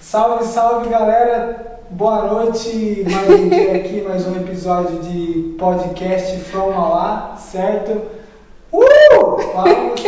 Salve, salve galera! Boa noite, mais um dia aqui, mais um episódio de podcast From Alá, certo? Uh! Vamos!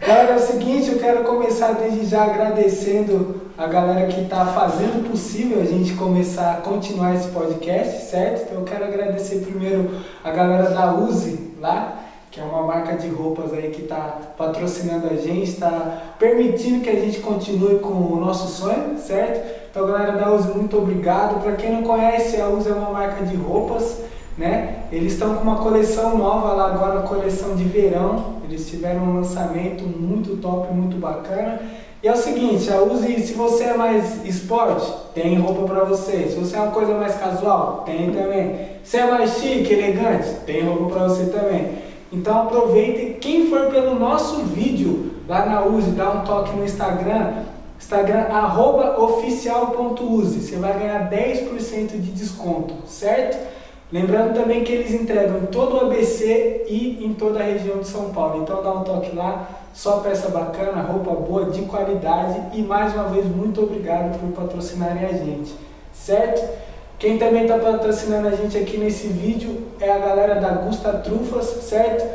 Galera, é o seguinte, eu quero começar desde já agradecendo a galera que está fazendo possível a gente começar continuar esse podcast, certo? Então eu quero agradecer primeiro a galera da Uzi lá, que é uma marca de roupas aí que está patrocinando a gente, está permitindo que a gente continue com o nosso sonho, certo? Então, galera da Uzi, muito obrigado. Para quem não conhece, a Uzi é uma marca de roupas, né? Eles estão com uma coleção nova lá agora, coleção de verão. Eles tiveram um lançamento muito top, muito bacana. E é o seguinte, a Uzi, se você é mais esporte, tem roupa para você. Se você é uma coisa mais casual, tem também. Se é mais chique, elegante, tem roupa para você também. Então aproveite, quem for pelo nosso vídeo lá na Uzi, dá um toque no Instagram, Instagram arroba oficial.use, você vai ganhar 10% de desconto, certo? Lembrando também que eles entregam em todo o ABC e em toda a região de São Paulo. Então dá um toque lá, só peça bacana, roupa boa, de qualidade e mais uma vez muito obrigado por patrocinarem a gente, certo? Quem também está patrocinando a gente aqui nesse vídeo é a galera da Gusta Trufas, certo?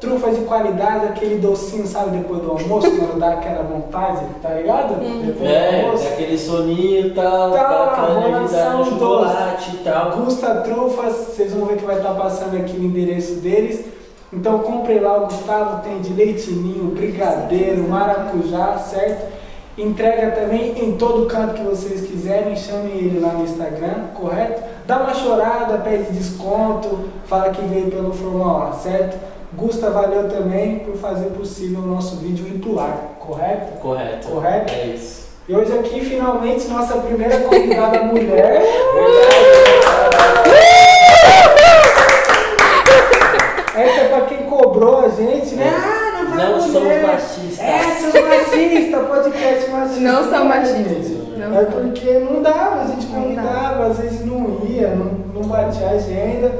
Trufa de qualidade, aquele docinho, sabe, depois do almoço, quando dá aquela vontade, tá ligado? Uhum. Depois é, aquele soninho e tal, Tá, bacana vou de dar lançar um chocolate e tal. Gusta Trufas, vocês vão ver que vai estar passando aqui o endereço deles. Então compre lá, o Gustavo tem de leitinho, brigadeiro, maracujá, certo? Entrega também em todo canto que vocês quiserem, chamem ele lá no Instagram, correto? Dá uma chorada, pede desconto, fala que veio pelo Formal, certo? Gusta, valeu também por fazer possível o nosso vídeo ir pro ar, correto? Correto. Correto? É isso. E hoje aqui, finalmente, nossa primeira convidada mulher. Essa é pra quem cobrou a gente, né? Ah, não vai Não somos machistas. É, seus machistas, podcast machista. Não são é, machistas. Não É são. porque não dava, a gente Não convidava, às vezes não ia, não, não batia a agenda.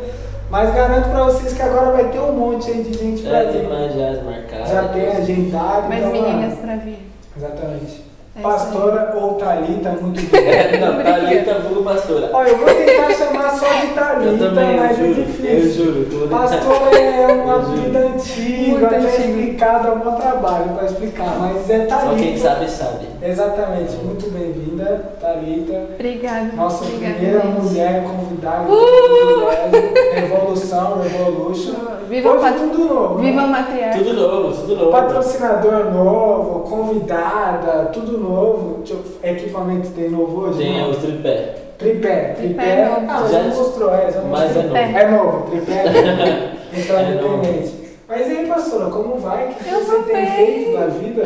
Mas garanto pra vocês que agora vai ter um monte aí de gente pra Já tem vir. mais já marcado. Já tem agendado. Mais então, meninas pra vir. Exatamente. É Pastora ou Thalita, muito bem. É, não, Thalita vulgo pastora. Olha, eu vou tentar chamar só de Eu Thalita, eu mas é juro. Eu difícil. juro. tô- Pastor é uma Eu vida antiga, Muito até explicado, é um bom trabalho para explicar, mas é Só Thalita. quem sabe, sabe. Exatamente, muito bem-vinda, Thalita. Obrigada. Nossa Obrigada, primeira gente. mulher convidada Uh! Revolução, Revolution. Viva Hoje pat- tudo novo. né? Viva o matriarca. Tudo novo, tudo novo. Patrocinador novo, convidada, tudo novo. Eu- Equipamento tem novo hoje? Tem Não. o tripé. Tripé, tripé. Tripé é novo. Ah, Já- já mostrou, é, já Mas mostrou. é novo. É novo, tripé. então, É novo. independente. Mas e aí, pastora, como vai? O que Eu você tem bem. feito da vida?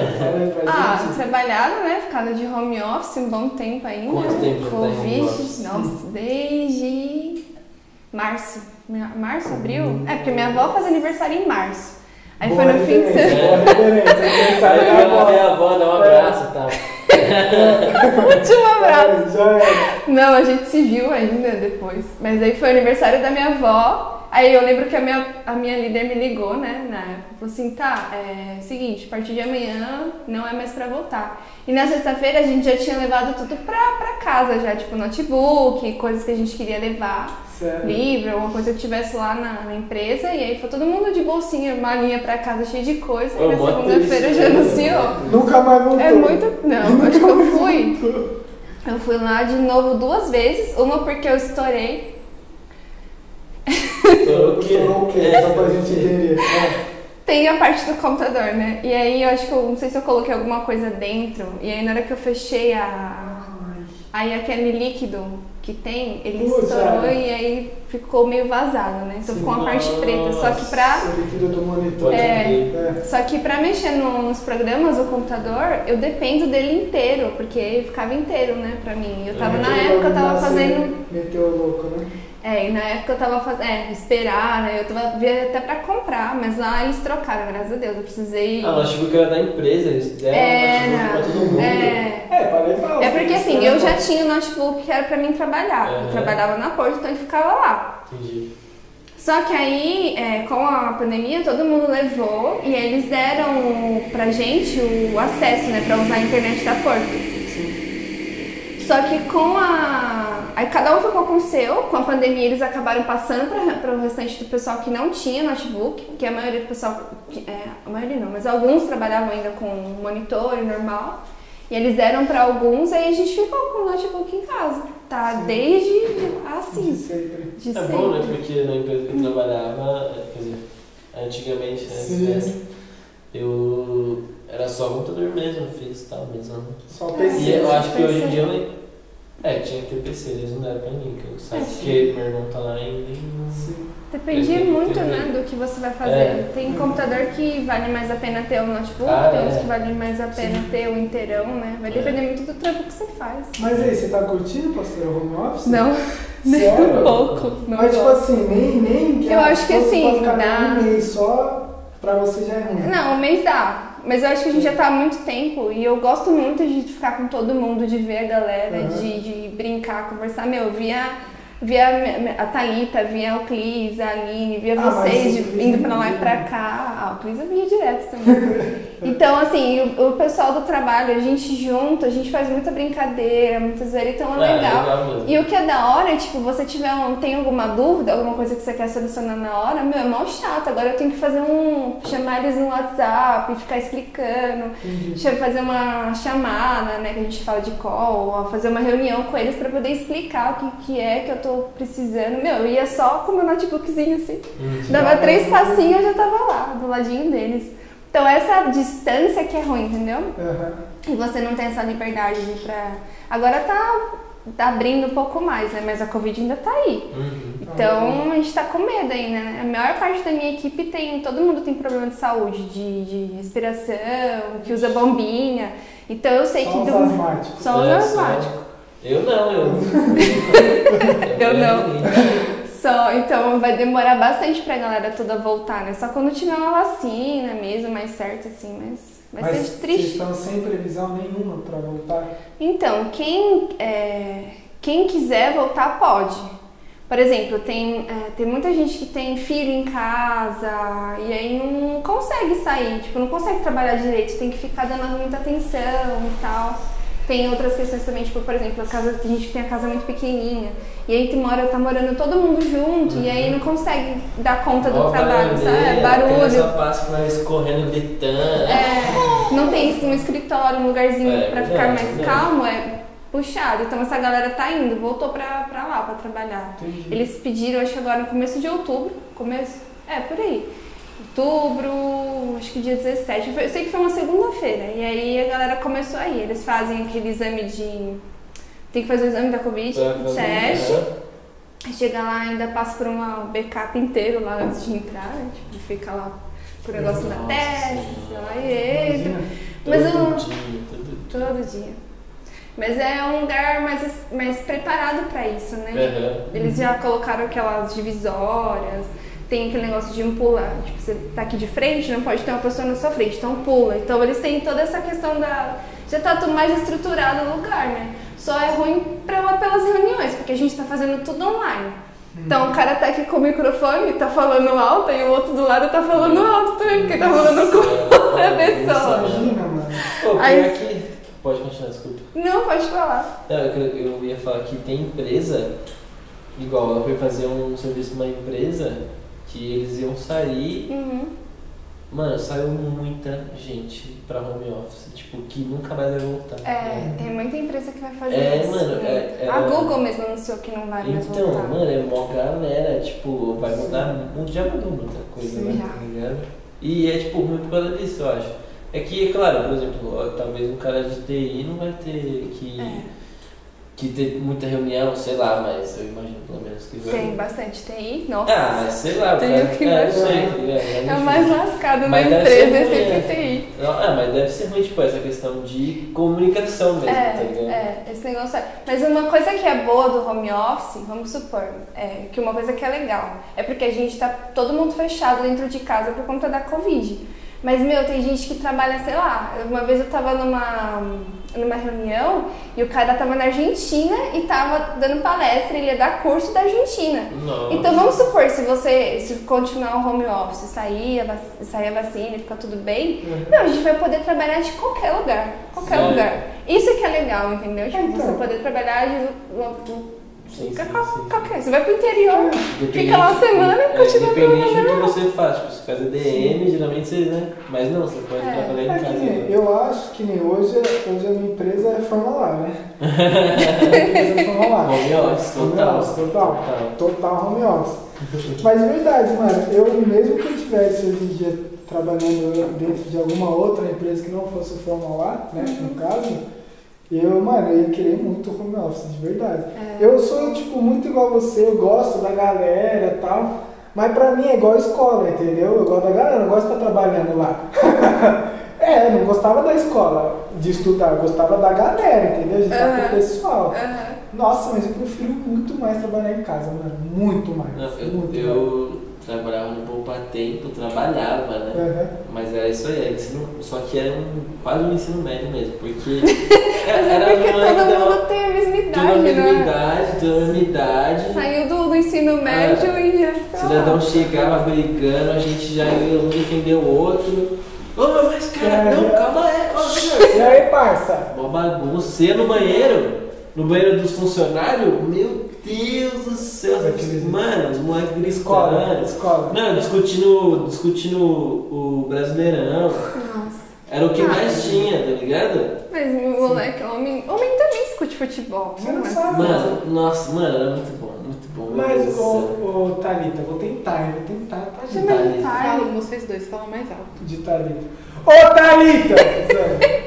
Ah, gente. trabalhado, né? Ficado de home office um bom tempo ainda. Quanto tempo tá em home Covid. Nossa, desde março. Março, abril? É, porque minha avó faz aniversário em março. Aí Boa foi no fim de semana. Avó. a avó, dá um abraço e tal. Último abraço. É, é. Não, a gente se viu ainda depois. Mas aí foi o aniversário da minha avó. Aí eu lembro que a minha, a minha líder me ligou, né, na época. Falou assim, tá, é seguinte, a partir de amanhã não é mais pra voltar. E na sexta-feira a gente já tinha levado tudo pra, pra casa já, tipo notebook, coisas que a gente queria levar. Sério. Livro, alguma coisa que tivesse lá na, na empresa. E aí foi todo mundo de bolsinha, malinha pra casa cheia de coisa. Ô, e na segunda-feira já né? anunciou. Nunca mais voltou. É muito. Não, acho que eu fui. Eu fui lá de novo duas vezes. Uma porque eu estourei. Estourou o quê? É, Só pra gente entender. É. Tem a parte do computador, né? E aí eu acho que eu não sei se eu coloquei alguma coisa dentro. E aí na hora que eu fechei a. Aí aquele líquido que tem, ele estourou é. e aí ficou meio vazado, né? Então Sim. ficou uma parte preta. Só que pra. O líquido do monitor. É. É. Só que pra mexer no- nos programas do computador, eu dependo dele inteiro, porque ele ficava inteiro, né, pra mim. Eu tava, na Aquele época, eu tava fazendo. Meteu louco, né? É, e na época eu tava fazendo. É, esperar, né? Eu tava via até pra comprar, mas lá eles trocaram, graças a Deus. Eu precisei. Ah, mas achou que era da empresa, eles deram É, um notebook pra todo mundo. É. É, pra levar. É porque assim, eu já não- tinha o notebook que era pra mim trabalhar. Eu Aham. trabalhava na porta, então ele ficava lá. Entendi. Só que aí, é, com a pandemia, todo mundo levou e eles deram pra gente o acesso, né, pra usar a internet da porta. Só que com a. Aí cada um ficou com o seu, com a pandemia eles acabaram passando para o restante do pessoal que não tinha notebook, que a maioria do pessoal. que- É, a maioria não, mas alguns trabalhavam ainda com monitor normal. E eles deram para alguns, aí a gente ficou com o notebook em casa. Tá Sim. desde De assim, sempre. de É sempre. bom, né? Porque na empresa que eu trabalhava, quer dizer, antigamente, né? Sim. né, Eu era só computador mesmo, fiz e tal, mesmo. Só É. PC. E eu acho que hoje em dia eu nem. É, tinha que ter PC, eles não deram pra mim, que eu sabe É, porque meu irmão tá lá e nem. Sim. Depende que muito, né, do que você vai fazer. É. Tem computador que vale mais a pena ter um notebook, Ah, tem é. outros que vale mais a pena Sim. ter o inteirão, né? Vai É. depender muito do trampo que você faz. Mas aí, você tá curtindo, pastor, o home office? Não, nem um pouco. Não Mas tipo assim, nem, nem que Eu acho que assim, dá- um mês só, pra você já é ruim. Não, um mês dá. Mas eu acho que a gente já tá há muito tempo e eu gosto muito de ficar com todo mundo, de ver a galera, Uhum. de, de brincar, conversar. Meu, via, via a Thalita, via o Clis, a Aline, via Ah, vocês de- indo é pra lá e pra cá. Ah, o Clis eu via direto também. então, assim, o, o pessoal do trabalho, a gente junto, a gente faz muita brincadeira, muita zoeira, então é Ah, legal. mesmo. E o que é da hora é, tipo, você tiver um, tem alguma dúvida, alguma coisa que você quer solucionar na hora, meu, é mó chato. Agora eu tenho que fazer um. chamar eles no WhatsApp e ficar explicando. Entendi. Deixa eu fazer uma chamada, né, que a gente fala de call, ou fazer uma reunião com eles pra poder explicar o que, que é que eu tô precisando. Meu, eu ia só com o meu notebookzinho assim. Uhum. Dava três passinhos eu já tava lá, do ladinho deles. Então essa distância que é ruim, entendeu? E você não tem essa liberdade de ir pra. Agora tá, tá abrindo um pouco mais, né? Mas a Covid ainda tá aí. Uhum. Então a gente tá com medo ainda, né? A maior parte da minha equipe tem. Todo mundo tem problema de saúde, de, de respiração, que usa bombinha. Então eu sei Só que. os do- asmáticos. Só os É, asmáticos. Eu não, eu. Eu não. Só, então vai demorar bastante pra galera toda voltar, né? Só quando tiver uma vacina mesmo, mais certo, assim, mas vai Mas ser vocês triste. estão sem previsão nenhuma pra voltar? Então, quem, é, quem quiser voltar pode. Por exemplo, tem, é, tem muita gente que tem filho em casa e aí não consegue sair, tipo, não consegue trabalhar direito, tem que ficar dando muita atenção e tal. Tem outras questões também, tipo, por exemplo, a casa, tem gente que tem a casa muito pequenininha e aí tem mora, tá morando todo mundo junto e aí não consegue dar conta do Ó, trabalho, sabe? É A Barulho. passa mas correndo, gritando. É, não tem um escritório, um lugarzinho É, pra ficar verdade, mais verdade. calmo, é puxado. Então essa galera tá indo, voltou pra, pra lá pra trabalhar. Entendi. Eles pediram, acho que agora no começo de outubro, começo, é, por aí. Outubro, acho que dia 17, foi- eu sei que foi uma segunda-feira. E aí a galera começou a ir. Eles fazem aquele exame de. Tem que fazer o exame da Covid, fazer- teste. Aí Chega lá, ainda passa por um backup inteiro lá antes de entrar, né? Tipo, fica lá o negócio Nossa testa, sei lá, e entra. Mas Todo eu- dia, todo dia. Todo dia. Mas é um lugar mais, mais preparado pra isso, né? Aham. Eles já colocaram aquelas divisórias, tem aquele negócio de um pular. Tipo, você tá aqui de frente, não pode ter uma pessoa na sua frente, então pula. Então eles têm toda essa questão da. Já tá tudo mais estruturado o lugar, né? Só é ruim pra, pelas reuniões, porque a gente tá fazendo tudo online. Então o cara tá aqui com o microfone, tá falando alto, e o outro do lado tá falando alto também, porque tá falando com outra pessoa. Imagina, mano. Pô, Aí- que. Pode continuar, desculpa. Não, pode falar. Não, eu, eu ia falar que tem empresa, igual eu fui fazer um serviço numa empresa que eles iam sair. Uhum. Mano, saiu muita gente pra home office, tipo, que nunca mais vai voltar. É, tem muita empresa que vai fazer É, isso. mano, né? é- é- A Google mesmo anunciou que não vai mais Então, voltar. mano, é mó galera, tipo, vai mudar, mu- já mudou muita coisa, Sim, né? já. Tá ligado? E é tipo ruim por causa disso, eu acho. É que, claro, por exemplo, ó, talvez um cara de TI não vai ter que, É. que ter muita reunião, sei lá, mas eu imagino pelo menos que vai. Tem bastante TI, nossa. Ah, mas sei lá, Tem o que é, sei, é o enfim. mais lascado na Mas empresa, é sempre né? TI. Não, ah, mas deve ser ruim, tipo, essa questão de comunicação mesmo, tá ligado? É, é, esse negócio é. Mas uma coisa que é boa do home office, vamos supor, é que uma coisa que é legal, é porque a gente tá todo mundo fechado dentro de casa por conta da Covid. Mas, meu, tem gente que trabalha, sei lá, uma vez eu tava numa. Numa reunião e o cara tava na Argentina e tava dando palestra, ele ia dar curso da Argentina. Nossa. Então vamos supor, se você se continuar o home office, sair a, vac- sair a vacina e ficar tudo bem, Uhum. meu, a gente vai poder trabalhar de qualquer lugar. Qualquer Sim. lugar. Isso que é legal, entendeu? Tipo, Então. você poder trabalhar de Sim, sim, qual- sim. qualquer. Você vai pro interior, Dependente- fica lá uma semana e é, continua Independente trabalhando. do que você faz, tipo, você faz ADM, geralmente você, né? Mas não, você pode É. trabalhar em É casa. nem, eu acho que nem hoje, hoje a minha empresa é formular, né? A minha empresa é. Home office, Home total. office, total. Total home office. Mas de verdade, mano, eu mesmo que eu estivesse hoje em dia trabalhando dentro de alguma outra empresa que não fosse o formular, né? No caso, eu, mano, eu ia querer muito home office, de verdade. É. Eu sou, tipo, muito igual você, eu gosto da galera e tal. Mas pra mim é igual escola, entendeu? Eu gosto da galera, eu não gosto de estar trabalhando lá. é, eu não gostava da escola, de estudar, eu gostava da galera, entendeu? De estar com Aham. o pessoal. Aham. Nossa, mas eu prefiro muito mais trabalhar em casa, mano. Muito mais. Não, eu, muito eu trabalhava no Poupa Tempo, trabalhava, né? Aham. Mas era isso aí, era ensino, só que era um, quase um ensino médio mesmo, porque era, é porque moleque todo da- mundo tem a mesma idade, a mesma é? idade, tudo a mesma idade. Saiu do, do ensino médio É. e já O ficou cidadão chegava brigando, a gente já ia um defender o outro. Ô, mas cara, É, não, calma aí, calma aí. E aí, parça? Uma bagunça. No banheiro, no banheiro dos funcionários, meu Deus do céu. Mano, os moleques Escola, gritando. escola. Não, discutindo, discutindo o Brasileirão. Nossa. Era o que Ah. mais tinha, tá ligado? Mas moleque, homem, homem também discute futebol. Você não mas- sabe. Mano, nossa, mano, era muito bom, muito bom. Mas, ô, ô Thalita, vou tentar, vou tentar, tá, de Thalita. Thali. Fala, vocês dois, fala mais alto. De Thalita. Ô, Thalita!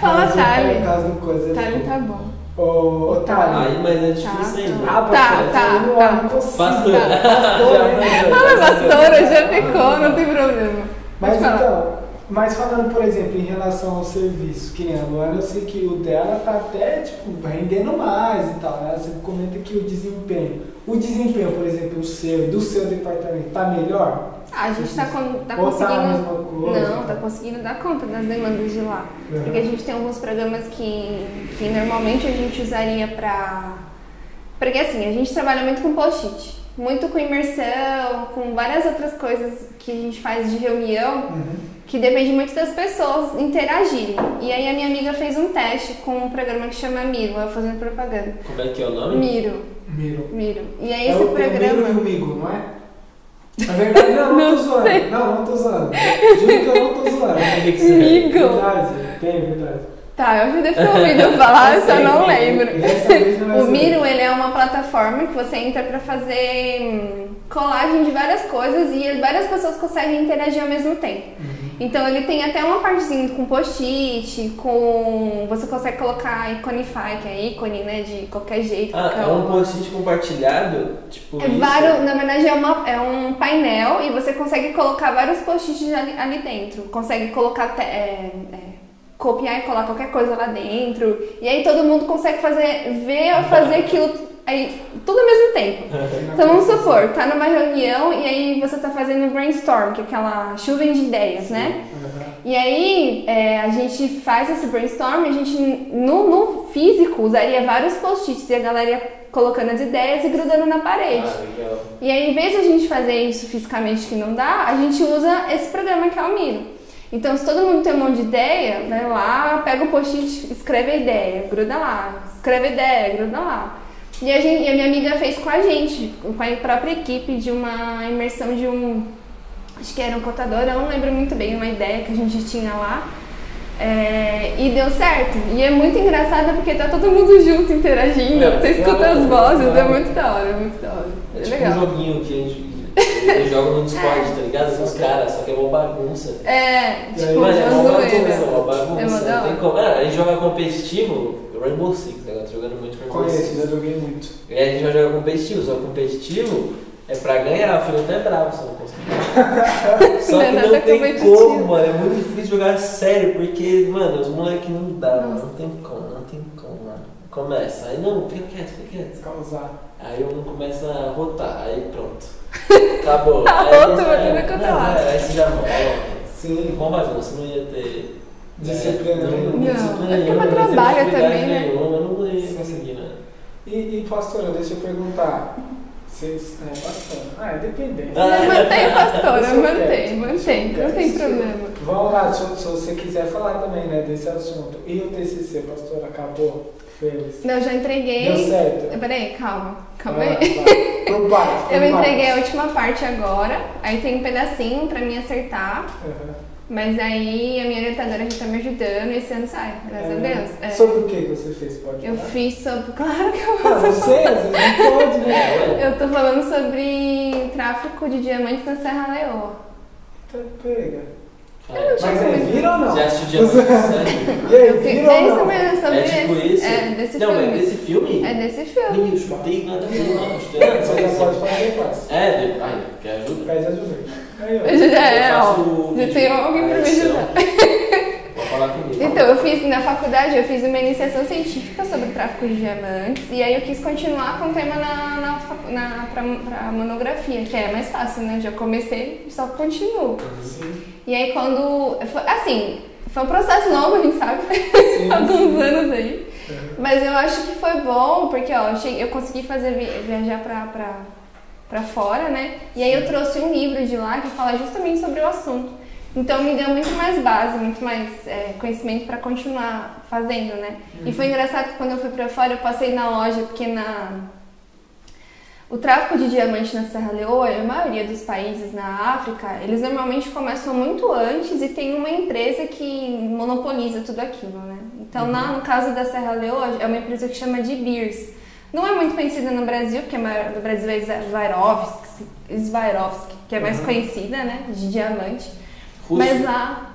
Fala Mas, Thali. No caso do coisa. Thali tá bom. Ô, Thalita. Aí, mas é difícil Tá, ainda. Ah, Tá, pastor, tá, eu tá. não consigo. Pastor. Pastor, Já né? mandou. Fala, pastora, já ficou, não tem problema. Mas então, mas falando, por exemplo, em relação ao serviço, que nem a Luana, eu sei que o dela tá até, tipo, rendendo mais e tal, né? Você comenta que o desempenho. O desempenho, por exemplo, o seu, do seu departamento, tá melhor? A gente tá, con- tá tá conseguindo. Não, tá conseguindo dar conta das demandas de lá. Uhum. Porque a gente tem alguns programas que, que normalmente a gente usaria pra. Porque assim, a gente trabalha muito com post-it, muito com imersão, com várias outras coisas que a gente faz de reunião, Uhum. que depende muito das pessoas interagirem. E aí a minha amiga fez um teste com um programa que chama Miro, eu fazendo propaganda. Como é que é o nome? Miro, Miro. Miro. E aí É esse o tem o Miro e programa. o Migo, não é? Na verdade, não, não, Não tô zoando. Não, não tô zoando. Juro que eu não tô zoando. Como é é? Verdade, tem, verdade. Tá, eu já devo ter ouvido falar, eu só não lembro. É O. Miro, ele é uma plataforma que você entra pra fazer hum, colagem de várias coisas e várias pessoas conseguem interagir ao mesmo tempo. Uhum. Então ele tem até uma partezinha com post-it, com você consegue colocar Iconify, que é ícone, né, de qualquer jeito. Ah, qualquer é um post-it compartilhado? Tipo É vários, na verdade é, uma, é um painel e você consegue colocar vários post-its ali, ali dentro. Consegue colocar, te- é, é, copiar e colar qualquer coisa lá dentro. E aí todo mundo consegue fazer, ver ou fazer aquilo aí, tudo ao mesmo tempo. Então vamos supor, tá numa reunião e aí você tá fazendo brainstorm, que é aquela chuva de ideias, né? E aí é, a gente faz esse brainstorm, a gente no, no físico usaria vários post-its e a galera ia colocando as ideias e grudando na parede. Ah. E aí, em vez de a gente fazer isso fisicamente que não dá, a gente usa esse programa que é o Miro. Então, se todo mundo tem um monte de ideia, vai lá, pega o post-it, escreve a ideia, gruda lá, escreve a ideia, gruda lá. E a, gente, e a minha amiga fez com a gente, com a própria equipe, de uma imersão de um. Acho que era um contador, eu não lembro muito bem, uma ideia que a gente tinha lá. É, e deu certo. E é muito engraçado porque tá todo mundo junto interagindo. É, você escuta legal, as vozes, é muito da hora, é muito da hora. É É tipo legal. um joguinho que a gente eu jogo no Discord, tá ligado? Com os caras, só que é uma bagunça. É, tipo, aí, Mano, é uma bagunça, uma É uma bagunça. Não tem como. Ah, a gente joga competitivo, Rainbow Six, né? Eu tô jogando muito Rainbow Conheço, Six. já joguei muito. E aí a gente vai jogar competitivo, só que competitivo é pra ganhar, o filho até bravo se eu não conseguir. Só Não é que nada não tem como, mano. É muito difícil jogar sério, porque, mano, os moleques não dá, mano. Nossa. Não tem como, não tem como, mano. Começa, aí não, fica quieto, fica quieto. Causar. Aí um começa a rotar, aí pronto. Acabou. A Aí rota já vai era. tudo quanto é Não, lado. Aí você já morre. Sim. Bom bagunça, não ia ter. Disciplina É, nenhuma. Não, disciplina é porque tem trabalha também, né? nenhuma, Eu não ia conseguir, né? E, e pastora, deixa eu perguntar. Vocês. É, pastora. Ah, é dependente. Ah, Mantém, pastora, mantém, mantém, não tem problema. Vamos lá, se, se você quiser falar também, né, desse assunto. E o TCC, pastora, acabou? Fez? Eu já Deu entreguei. certo? Peraí, calma, calma aí. Por partes, por Eu entreguei a última parte agora, aí tem um pedacinho pra mim acertar, Aham. mas aí a minha orientadora já tá me ajudando e esse ano sai, graças a Deus. É. Sobre o que você fez? Pode Eu falar? fiz sobre. Claro que eu Ah, posso você, você não pode, né? É, Eu tô falando sobre tráfico de diamantes na Serra Leoa. Então, pega. Vai. Mas é, vira ou não? Já assistiu Diamante, sério? E aí, É vira ou isso não? mesmo, sobre É tipo esse. esse? É desse Não, filme. é desse filme? É desse filme. Menino, chutei nada a ver, não. Você ver. já pode fazer depois. É, de- ai, quer ajuda? Pede ajuda. Aí, ó. Já é, Eu ó. faço o Já vídeo, tem alguém pra me ajudar. Vou falar comigo. Então, eu fiz na faculdade, eu fiz uma iniciação científica sobre o tráfico de diamantes e aí eu quis continuar com o tema na, na, na pra, pra monografia, que é mais fácil, né? Já comecei, só continuo. Sim, E aí quando. foi- Assim, foi um processo longo, a gente sabe, sim. alguns anos aí. Uhum. Mas eu acho que foi bom, porque ó, eu, cheguei- eu consegui fazer vi- viajar pra, pra, pra fora, né? E aí eu trouxe um livro de lá que fala justamente sobre o assunto. Então me deu muito mais base, muito mais é, conhecimento pra continuar fazendo, né? E foi engraçado que quando eu fui pra fora eu passei na loja, porque na. O tráfico de diamante na Serra Leoa, a maioria dos países na África, eles normalmente começam muito antes e tem uma empresa que monopoliza tudo aquilo, né? Então, na- no caso da Serra Leoa, é uma empresa que chama de Beers. Não é muito conhecida no Brasil, porque do Brasil é Swarovski, Swarovski, que é mais Uhum. conhecida, né? De diamante. Russo. Mas lá.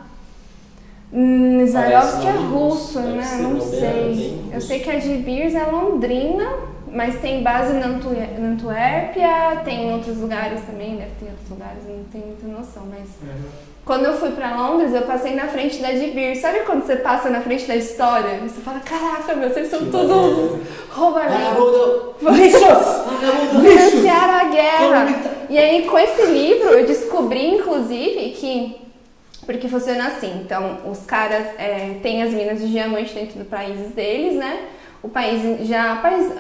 Hum, Swarovski é russo, né? Não sei. Eu sei que a de Beers é londrina, mas tem base na Antu- na Antuérpia, tem em outros lugares também, deve ter outros lugares, não tenho muita noção, mas. Uhum. Quando eu fui pra Londres, eu passei na frente da de Beers. Sabe quando você passa na frente da história? Você fala, caraca, meu, vocês são todos! Vagabundo! Financiaram a guerra. E aí, com esse livro, eu descobri, inclusive, que. Porque funciona assim: então, os caras é, têm as minas de diamante dentro do país deles, né? O país já. País,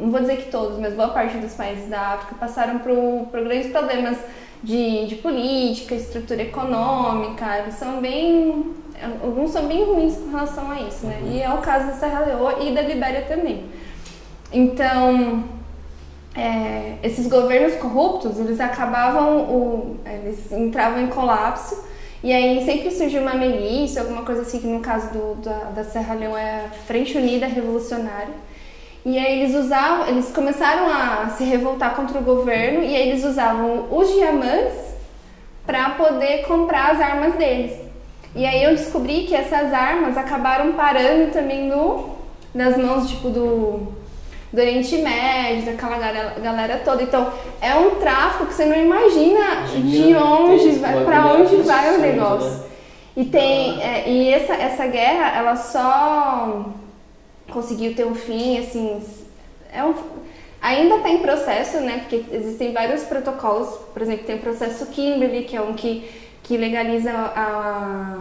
não vou dizer que todos, mas boa parte dos países da África passaram por, por grandes problemas de, de política, estrutura econômica. Eles são bem. Alguns são bem ruins com relação a isso, né? E é o caso da Serra Leoa e da Libéria também. Então, é, esses governos corruptos, eles acabavam, o, eles entravam em colapso e aí sempre surgia uma milícia, alguma coisa assim, que no caso do, da, da Serra Leoa é a Frente Unida Revolucionária. E aí eles usavam, eles começaram a se revoltar contra o governo e aí eles usavam os diamantes para poder comprar as armas deles. E aí eu descobri que essas armas acabaram parando também no, nas mãos tipo do, do Oriente Médio, daquela galera, galera toda. Então é um tráfico que você não imagina de onde vai, para onde vai o absurdo, negócio. né? E tem é, e essa, essa guerra ela só conseguiu ter um fim assim é um, ainda está em processo né porque existem vários protocolos por exemplo tem o processo Kimberley que é um que que legaliza a,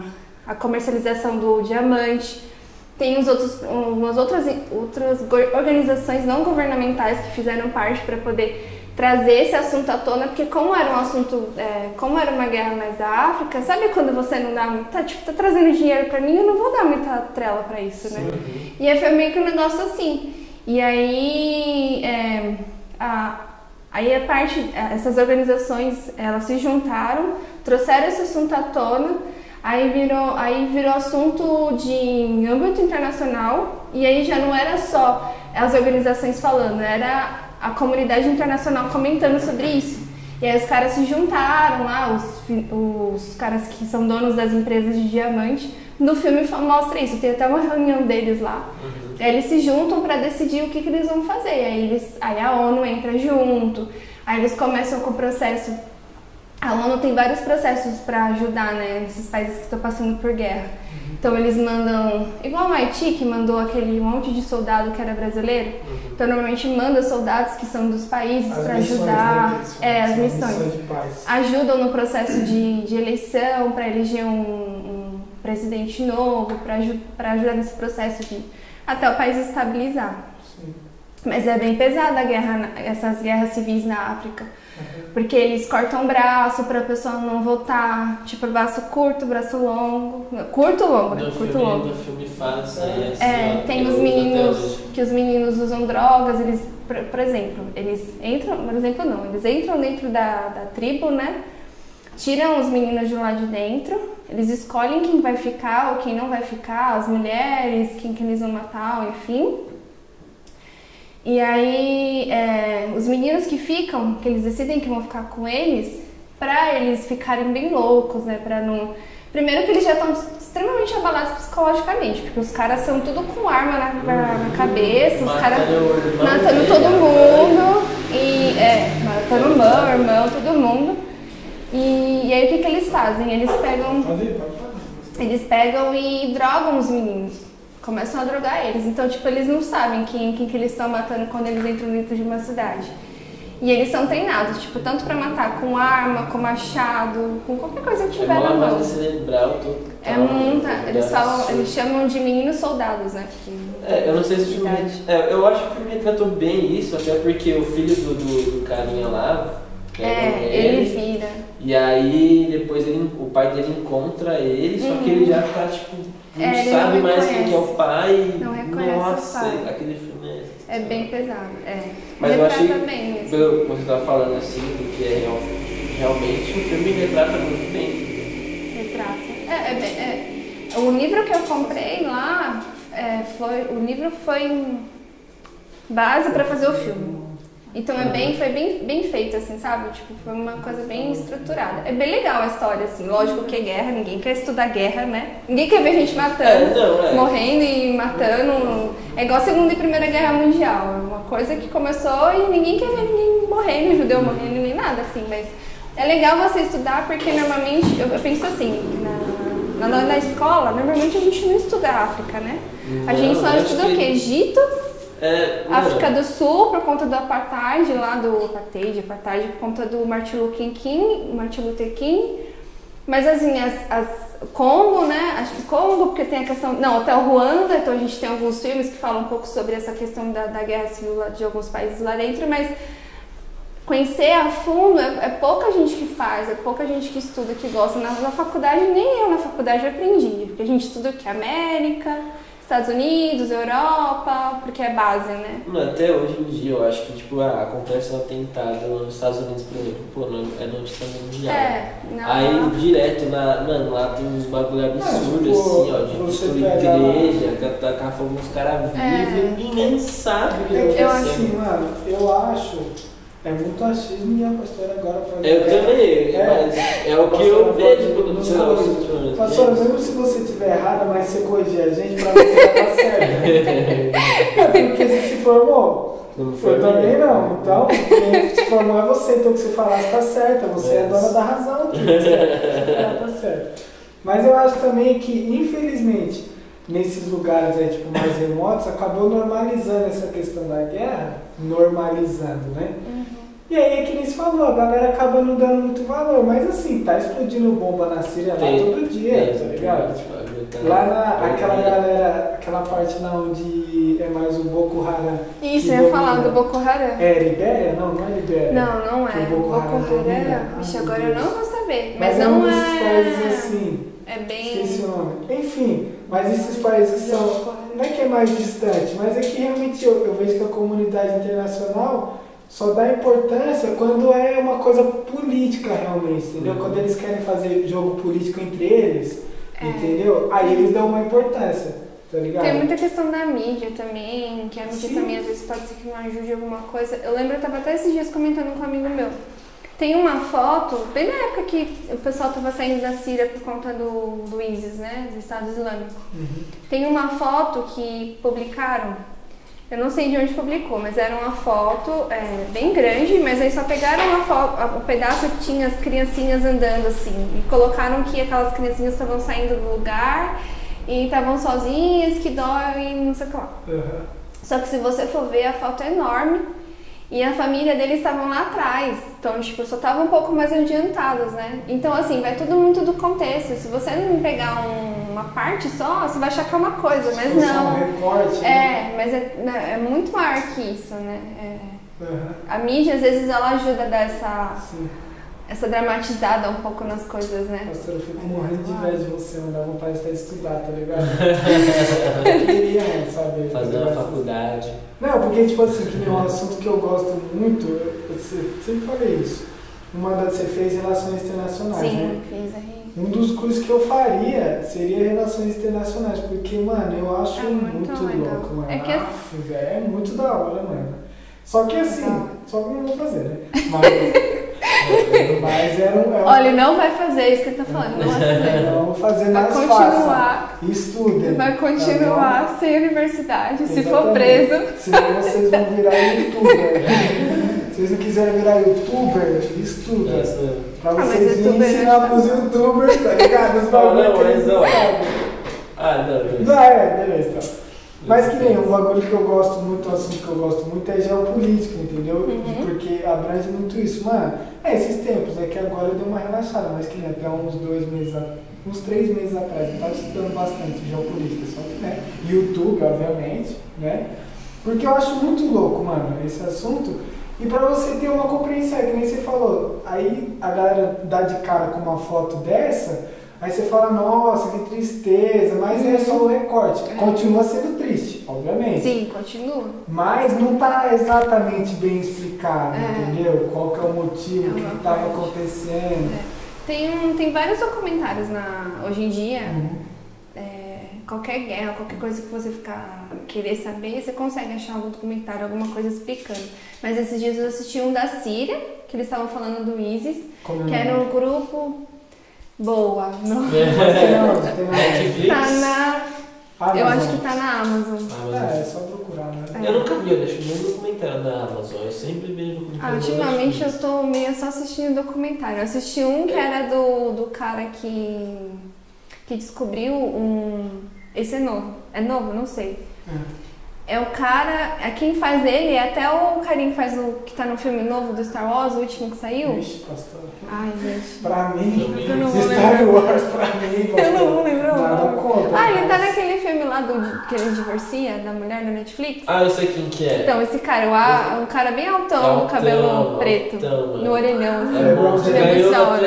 a comercialização do diamante tem os outros umas outras outras organizações não governamentais que fizeram parte para poder trazer esse assunto à tona, porque como era um assunto, é, como era uma guerra mais da África, sabe quando você não dá muito, tá, tipo, tá trazendo dinheiro pra mim, eu não vou dar muita trela pra isso, né? E aí foi meio que um negócio assim. E aí, é, a, aí a parte, essas organizações, elas se juntaram, trouxeram esse assunto à tona, aí virou, aí virou assunto de âmbito internacional, e aí já não era só as organizações falando, era a comunidade internacional comentando sobre isso. E aí os caras se juntaram lá, os, os caras que são donos das empresas de diamante. No filme mostra isso, tem até uma reunião deles lá. Aí eles se juntam para decidir o que, que eles vão fazer. Aí, eles, aí a ONU entra junto, aí eles começam com o processo. A ONU tem vários processos para ajudar né, nesses países que estão passando por guerra. Então eles mandam, igual no Haiti, que mandou aquele monte de soldado que era brasileiro. Então normalmente manda soldados que são dos países para missões, ajudar. né, é, as missões paz. ajudam no processo de, de eleição para eleger um, um presidente novo para ajudar nesse processo de até o país estabilizar. Sim. Mas é bem pesada a guerra, essas guerras civis na África. Porque eles cortam o braço pra pessoa não voltar. Tipo, braço curto, braço longo. Curto longo, né? No Curto filme, longo. no filme isso aí, assim, É, ó, tem os meninos que os meninos usam drogas, eles, por, por exemplo, eles entram, por exemplo não, eles entram dentro da, da tribo, né? Tiram os meninos de lá de dentro, eles escolhem quem vai ficar ou quem não vai ficar, as mulheres, quem que eles vão matar, enfim. E aí, é, os meninos que ficam, que eles decidem que vão ficar com eles, pra eles ficarem bem loucos, né? Pra não. Primeiro que eles já estão extremamente abalados psicologicamente, porque os caras são tudo com arma na, na- na cabeça, os caras Matando todo mundo, e é, matando o meu irmão, todo mundo. E, e aí o que, que eles fazem? Eles pegam eles pegam e drogam os meninos. Começam a drogar eles. Então, tipo, eles não sabem quem, quem que eles estão matando quando eles entram dentro de uma cidade. E eles são treinados, tipo, tanto pra matar com arma, com machado, com qualquer coisa que É tiver uma na mão. cerebral total. É muita. Eles falam, eles chamam de meninos soldados, né? Porque É, eu não sei se o filme. É, eu acho que o filme retratou bem isso, até porque o filho do, do, do carinha lá. pega é, ele vira. E aí depois ele, o pai dele encontra ele, só que ele já tá tipo. Não. É, ele sabe não mais quem que é o pai. Não reconhece o Nossa, pai. aquele filme é. É bem pesado. É. Mas eu Retrata achei- bem mesmo. Pelo que você tava falando assim, do que é real, realmente o filme retrata muito bem. Retrata. É, é, é. O livro que eu comprei lá, é, foi, o livro foi base pra fazer o filme. Então é bem, foi bem, bem feito, assim, sabe? Tipo, foi uma coisa bem estruturada. É bem legal a história, assim. Lógico que é guerra, ninguém quer estudar guerra, né? Ninguém quer ver gente matando, É, não, é. morrendo e matando. É igual a Segunda e Primeira Guerra Mundial. É uma coisa que começou e ninguém quer ver ninguém morrendo, judeu morrendo, nem nada, assim. Mas é legal você estudar porque normalmente, eu, eu penso assim, na, na, na escola, normalmente a gente não estuda a África, né? A gente só estuda o quê? Egito, É, África do Sul, por conta do apartheid, lá do apartheid, apartheid por conta do Martin Luther King, Martin Luther King. Mas assim, as, as Congo, né? Acho que Congo, porque tem a questão. Não, até o Ruanda, então a gente tem alguns filmes que falam um pouco sobre essa questão da, da guerra civil lá- de alguns países lá dentro, mas conhecer a fundo é, é pouca gente que faz, é pouca gente que estuda, que gosta. Na, na faculdade, nem eu na faculdade aprendi, porque a gente estuda o que? América, Estados Unidos, Europa, porque é base, né? Mano, até hoje em dia eu acho que tipo, ah, acontece um atentado nos Estados Unidos, por exemplo, pô, não, é notícia mundial. É, não. Aí direto na. Mano, lá tem uns bagulho absurdo tipo, assim, ó, de destruir pega lá- igreja, tacar fogo nos caras vivos, ninguém nem sabe o que É tá que Eu assim, mano, eu acho. É muito achismo e a pastora agora pode. Eu também, É. mas é o que eu vejo quando os corrige. últimos Pastor, mesmo se você estiver errado, mas você corrigir a gente pra você vai estar certo. É porque você se formou. Não foi Eu também não. Então, quem se formou é você. Então, o que você falar está certo. Você é, É. dona da razão. Você tá certo. Mas eu acho também que, infelizmente, nesses lugares aí, tipo, mais remotos, acabou normalizando essa questão da guerra. Normalizando, né? E aí é que nem se falou, a galera acaba não dando muito valor. Mas assim, tá explodindo bomba na Síria lá todo dia, tem, tá ligado? tipo, Lá na, aquela galera, aquela parte lá onde é mais o Boko Haram. Isso, eu ia falar do Boko Haram. É Libéria? Não, não é Libéria. Não, não é. o Boko Boko Haram domina. Haram. Vixe, agora eu não vou saber. Mas, Mas, é um não é. países assim. É Esqueci bem. o nome. Enfim, mas esses países são. Não é que é mais distante, mas é que realmente eu, eu vejo que a comunidade internacional só dá importância quando é uma coisa política realmente, entendeu? Uhum. Quando eles querem fazer jogo político entre eles, É. entendeu? Aí eles dão uma importância, tá ligado? Tem muita questão da mídia também, que a mídia Sim. também às vezes pode ser que não ajude alguma coisa. Eu lembro, eu tava até esses dias comentando com um amigo meu. Tem uma foto, bem na época que o pessoal tava saindo da Síria por conta do, do ISIS, né? Do Estado Islâmico. Uhum. Tem uma foto que publicaram, eu não sei de onde publicou, mas era uma foto é, bem grande, mas aí só pegaram a foto, a- o pedaço que tinha as criancinhas andando assim, e colocaram que aquelas criancinhas estavam saindo do lugar e estavam sozinhas, que dói, não sei o que lá. Uhum. Só que se você for ver, a foto é enorme E a família deles estavam lá atrás. Então, tipo, só estavam um pouco mais adiantados, né? Então, assim, vai tudo muito do contexto. Se você não pegar um- uma parte só, você vai achar que é uma coisa, mas não. Um recorte, né? É, mas é, né, é muito maior que isso, né? É, Aham, a mídia, às vezes, ela ajuda a dar essa, sim. Essa dramatizada um pouco nas coisas, né? Pastor, eu fico morrendo de inveja de você, mano. Dá vontade de até estudar, tá ligado? eu queria, mano, saber. Fazer uma faculdade. Não, porque, tipo assim, que nem um assunto que eu gosto muito, eu, eu se- sempre falei isso. Uma das você fez relações internacionais, né? Sim, fiz aí. Um dos cursos que eu faria seria relações internacionais, porque, mano, eu acho É muito, muito louco, mano. É que- Aff, velho, é muito da hora, mano. Só que assim, só que eu não vou fazer, né? Mas, mas era um. era um- Olha, não vai fazer isso que ele tá falando, não vai fazer. Não vou fazer Vai mais fácil. continuar, Estudem. vai tá continuar sem universidade. bom? Se for Exatamente. preso, Senão vocês vão virar youtuber. Se vocês não quiserem virar youtuber, estuda. Pra Ah, vocês youtuber virem ensinar é pros youtubers, tá ligado? Os Não, bagulho não, mas não. Ah, não, Não, é, beleza, então. Mas que nem um bagulho que eu gosto muito, assunto que eu gosto muito é geopolítica, entendeu? Uhum. Porque abrange muito isso. Mano, é esses tempos, é que agora eu dei uma relaxada, mas que nem até uns dois meses, a- uns três meses atrás, eu tava estudando bastante geopolítica, só que, né? YouTube, obviamente, né? Porque eu acho muito louco, mano, esse assunto. E pra você ter uma compreensão, é que nem você falou, aí a galera dá de cara com uma foto dessa, aí você fala, nossa, que tristeza, mas é só o recorte. Continua sendo triste, obviamente. sim, continua. Mas não tá exatamente bem explicado, É. entendeu? Qual que é o motivo, É o que uma que tava parte. acontecendo. Tem, um- tem vários documentários na, hoje em dia. Uhum. é, qualquer guerra, qualquer coisa que você ficar querer saber, você consegue achar algum documentário, alguma coisa explicando. Mas esses dias eu assisti um da Síria, que eles estavam falando do ISIS, Como é que era um grupo. Boa. Não. Tem onde? Tem? Netflix? Tá na. Ah, Eu não, acho não. que tá na Amazon. Ah, É, é só procurar, né? É. Eu nunca vi, eu deixo nenhum documentário na Amazon. Eu sempre vejo Ah, documentário. na ultimamente eu tô meio só assistindo documentário. Eu assisti um que era do, do cara que, que descobriu um. Esse é novo. É novo? Não sei. É o cara. É quem faz ele, é até o carinha que faz o. que tá no filme novo do Star Wars, o último que saiu. Vixe, pastor. Ai, gente. Pra mim. Eu não vou Star lembrar. Wars pra mim, pastor. Eu não vou lembrar Nada nome. contra. Ah, ele tá naquele filme lá do, que ele divorcia, da mulher no Netflix. Ah, eu sei quem que é. Então, esse cara, o A- um cara bem altão, Altão, cabelo preto, altão, no orelhão, assim. É bom, você Ele é ganhou Ele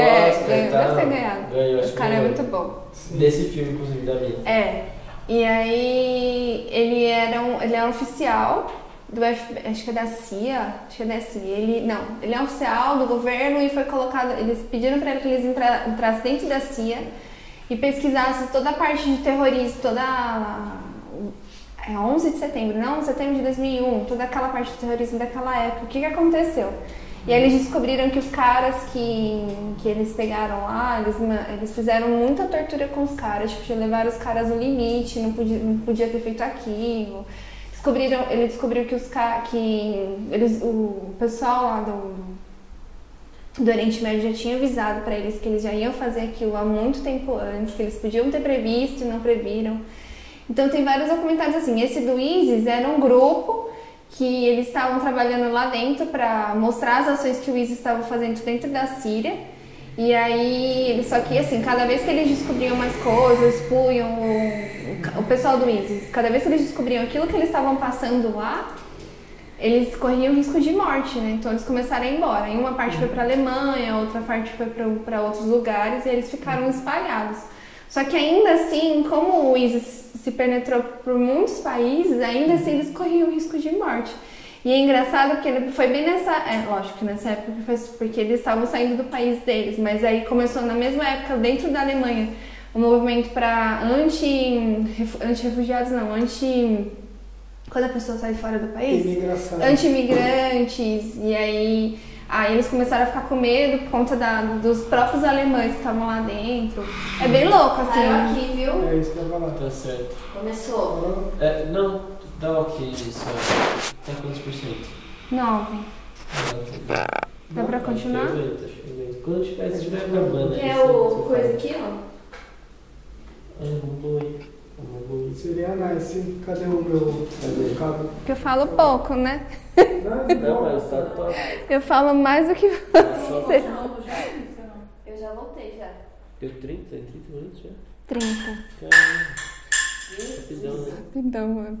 é, é, Oscar, ganhou, tá? deve ter ganhado. Ganhou, acho O cara é ganhou. muito bom. Desse filme, inclusive, da minha. É. E aí ele era um, ele é um oficial do F, acho que é da CIA, acho que é da CIA. Ele não, ele é um oficial do governo e foi colocado, eles pediram para ele que eles entra, entrassem dentro da CIA e pesquisassem toda a parte de terrorismo, toda é 11 de setembro, não, setembro de 2001, toda aquela parte de terrorismo daquela época. O que que aconteceu? E aí eles descobriram que os caras que, que eles pegaram lá, eles, eles fizeram muita tortura com os caras, tipo, levaram os caras no limite, não podia, não podia ter feito aquilo. Descobriram, ele descobriu que os que eles, o pessoal lá do, do Oriente Médio já tinha avisado pra eles que eles já iam fazer aquilo há muito tempo antes, que eles podiam ter previsto e não previram. Então tem vários documentários assim. Esse do ISIS era um grupo que eles estavam trabalhando lá dentro para mostrar as ações que o ISIS estava fazendo dentro da Síria. E aí, só que assim, cada vez que eles descobriam mais coisas, expunham o, o pessoal do ISIS, cada vez que eles descobriam aquilo que eles estavam passando lá, eles corriam risco de morte, né? Então eles começaram a ir embora. E uma parte foi para Alemanha, outra parte foi para outros lugares e eles ficaram espalhados. Só que ainda assim, como o ISIS se penetrou por muitos países, ainda assim eles corriam risco de morte. E é engraçado porque ele foi bem nessa. É, lógico que nessa época foi porque eles estavam saindo do país deles, mas aí começou na mesma época, dentro da Alemanha, o um movimento para anti, anti-refugiados, não, anti. Quando a pessoa sai fora do país? Anti-imigrantes, e aí. Aí eles começaram a ficar com medo por conta da, dos próprios alemães que estavam lá dentro. É bem louco, assim. Saiu aqui, viu? É isso que eu ia falar. Tá certo. Começou. É, não, dá ok isso. Tá quantos por cento? Nove. Dá pra continuar? Tá. Quando tiver, se tiver acabando aí. Que é você- o coisa aqui, ó. Ah, não foi. Seria nice. Cadê o meu Cadê? cabo? Porque eu falo pouco, né? Não, mas tá top. Eu falo mais do que Tá você. Eu já voltei já. Deu 30, 30 minutos já. 30. Caramba. Rapidão, né? Então, mano.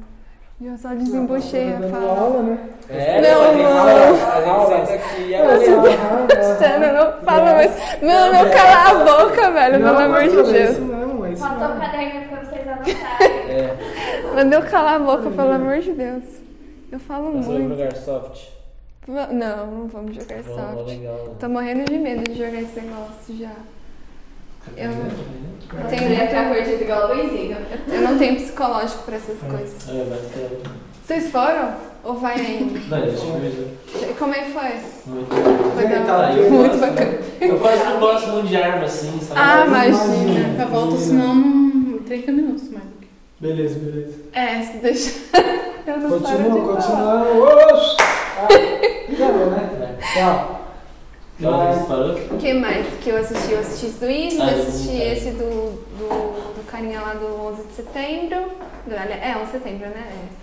Eu só desembuchei a Dando fala. aula, né? É, Não, a a e aham. não fala mais. Meu, não cala a boca, velho, Não, pelo amor de Deus. Isso isso Faltou o caderno pra vocês anotarem. É, eu calar a boca, pelo amor de Deus. Eu falo nós vamos muito. jogar soft. Não, não vamos jogar Vamos, vamos, soft. legal. Tô morrendo de medo de jogar esse negócio já. Eu, eu tenho Queria ficar muito- curtido igual o Luizinho. eu não tenho psicológico pra essas coisas. É, bacana. Vocês foram? Ou vai ainda? Não, esse coisa E Como é que foi? muito. Foi Tá, hora. eu Muito gosto, bacana. né? Eu quase não gosto muito de arma assim, sabe? Ah, Imagina. imagina. A volta, senão, não- 30 minutos mais. Beleza, beleza. É, se deixa. Eu não paro de Continua, falar. continua. Oxi! Ah, Parou, né? Tchau. Você falou? O que mais que eu assisti? Eu assisti esse do Isla, Ah, assisti eu não esse do, do, do carinha lá do 11 de setembro. Do, é, 11 de setembro, né? É.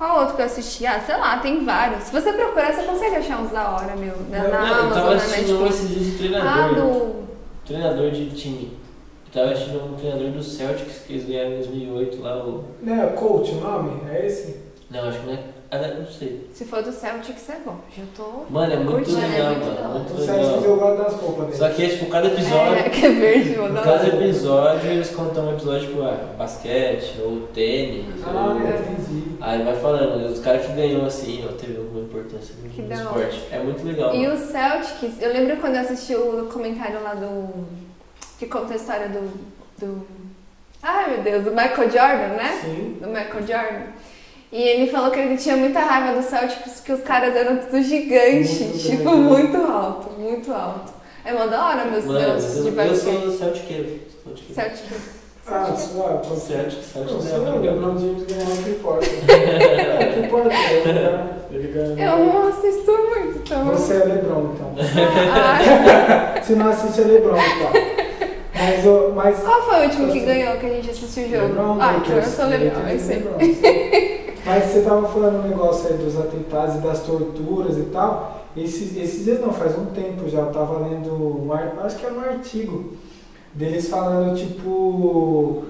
Qual outro que eu assisti? Ah, sei lá, tem vários. Se você procurar, você consegue achar uns da hora, meu. Na, na Não, eu Amazon, tava na assistindo um esses dias de Ah, treinador. do. Treinador de time. Eu tava assistindo um treinador do Celtics que eles ganharam em 2008 lá. O... Não é coach o nome? É esse? Não, acho que não é. Ah, não sei. Se for do Celtics, é bom. Já tô. Mano, é muito Curtindo, legal, é muito mano. Muito O legal. eu gosto das roupas dele. Só que, tipo, cada episódio. É, que é verde, dar cada episódio eles contam um episódio, tipo, ah, basquete, ou tênis, Ah, ou... entendi. Aí vai falando, os caras que ganhou assim, ó, teve alguma importância no, Que esporte. É muito legal. E mano. o Celtics, eu lembro quando eu assisti o documentário lá do. que conta a história do. do. Ai meu Deus, do Michael Jordan, né? Sim. Do Michael Jordan. E ele falou que ele tinha muita raiva do Celtics, que os caras eram tudo gigante, Muito tipo, grande. muito alto, muito alto. É mó da hora, meus Mano, deuses eu, de eu sou Celtiqueiro. Celtiqueiro. Celtics. Ah, suave. pode ser. Celtic, Celtic Não, é sei lá, o. LeBron James ganhou o que importa. É, o que importa é. Eu não assisto muito, então. Você é LeBron, então. Ah, Se não assiste, é LeBron, então. Mas, o- mas qual foi o último que ganhou que a gente assistiu o jogo? LeBron, ah, então eu sou Lakers eu sei. Mas você tava falando um negócio aí dos atentados e das torturas e tal. Esses, esses dias não, faz um tempo já, eu tava lendo um acho que é um artigo deles falando, tipo,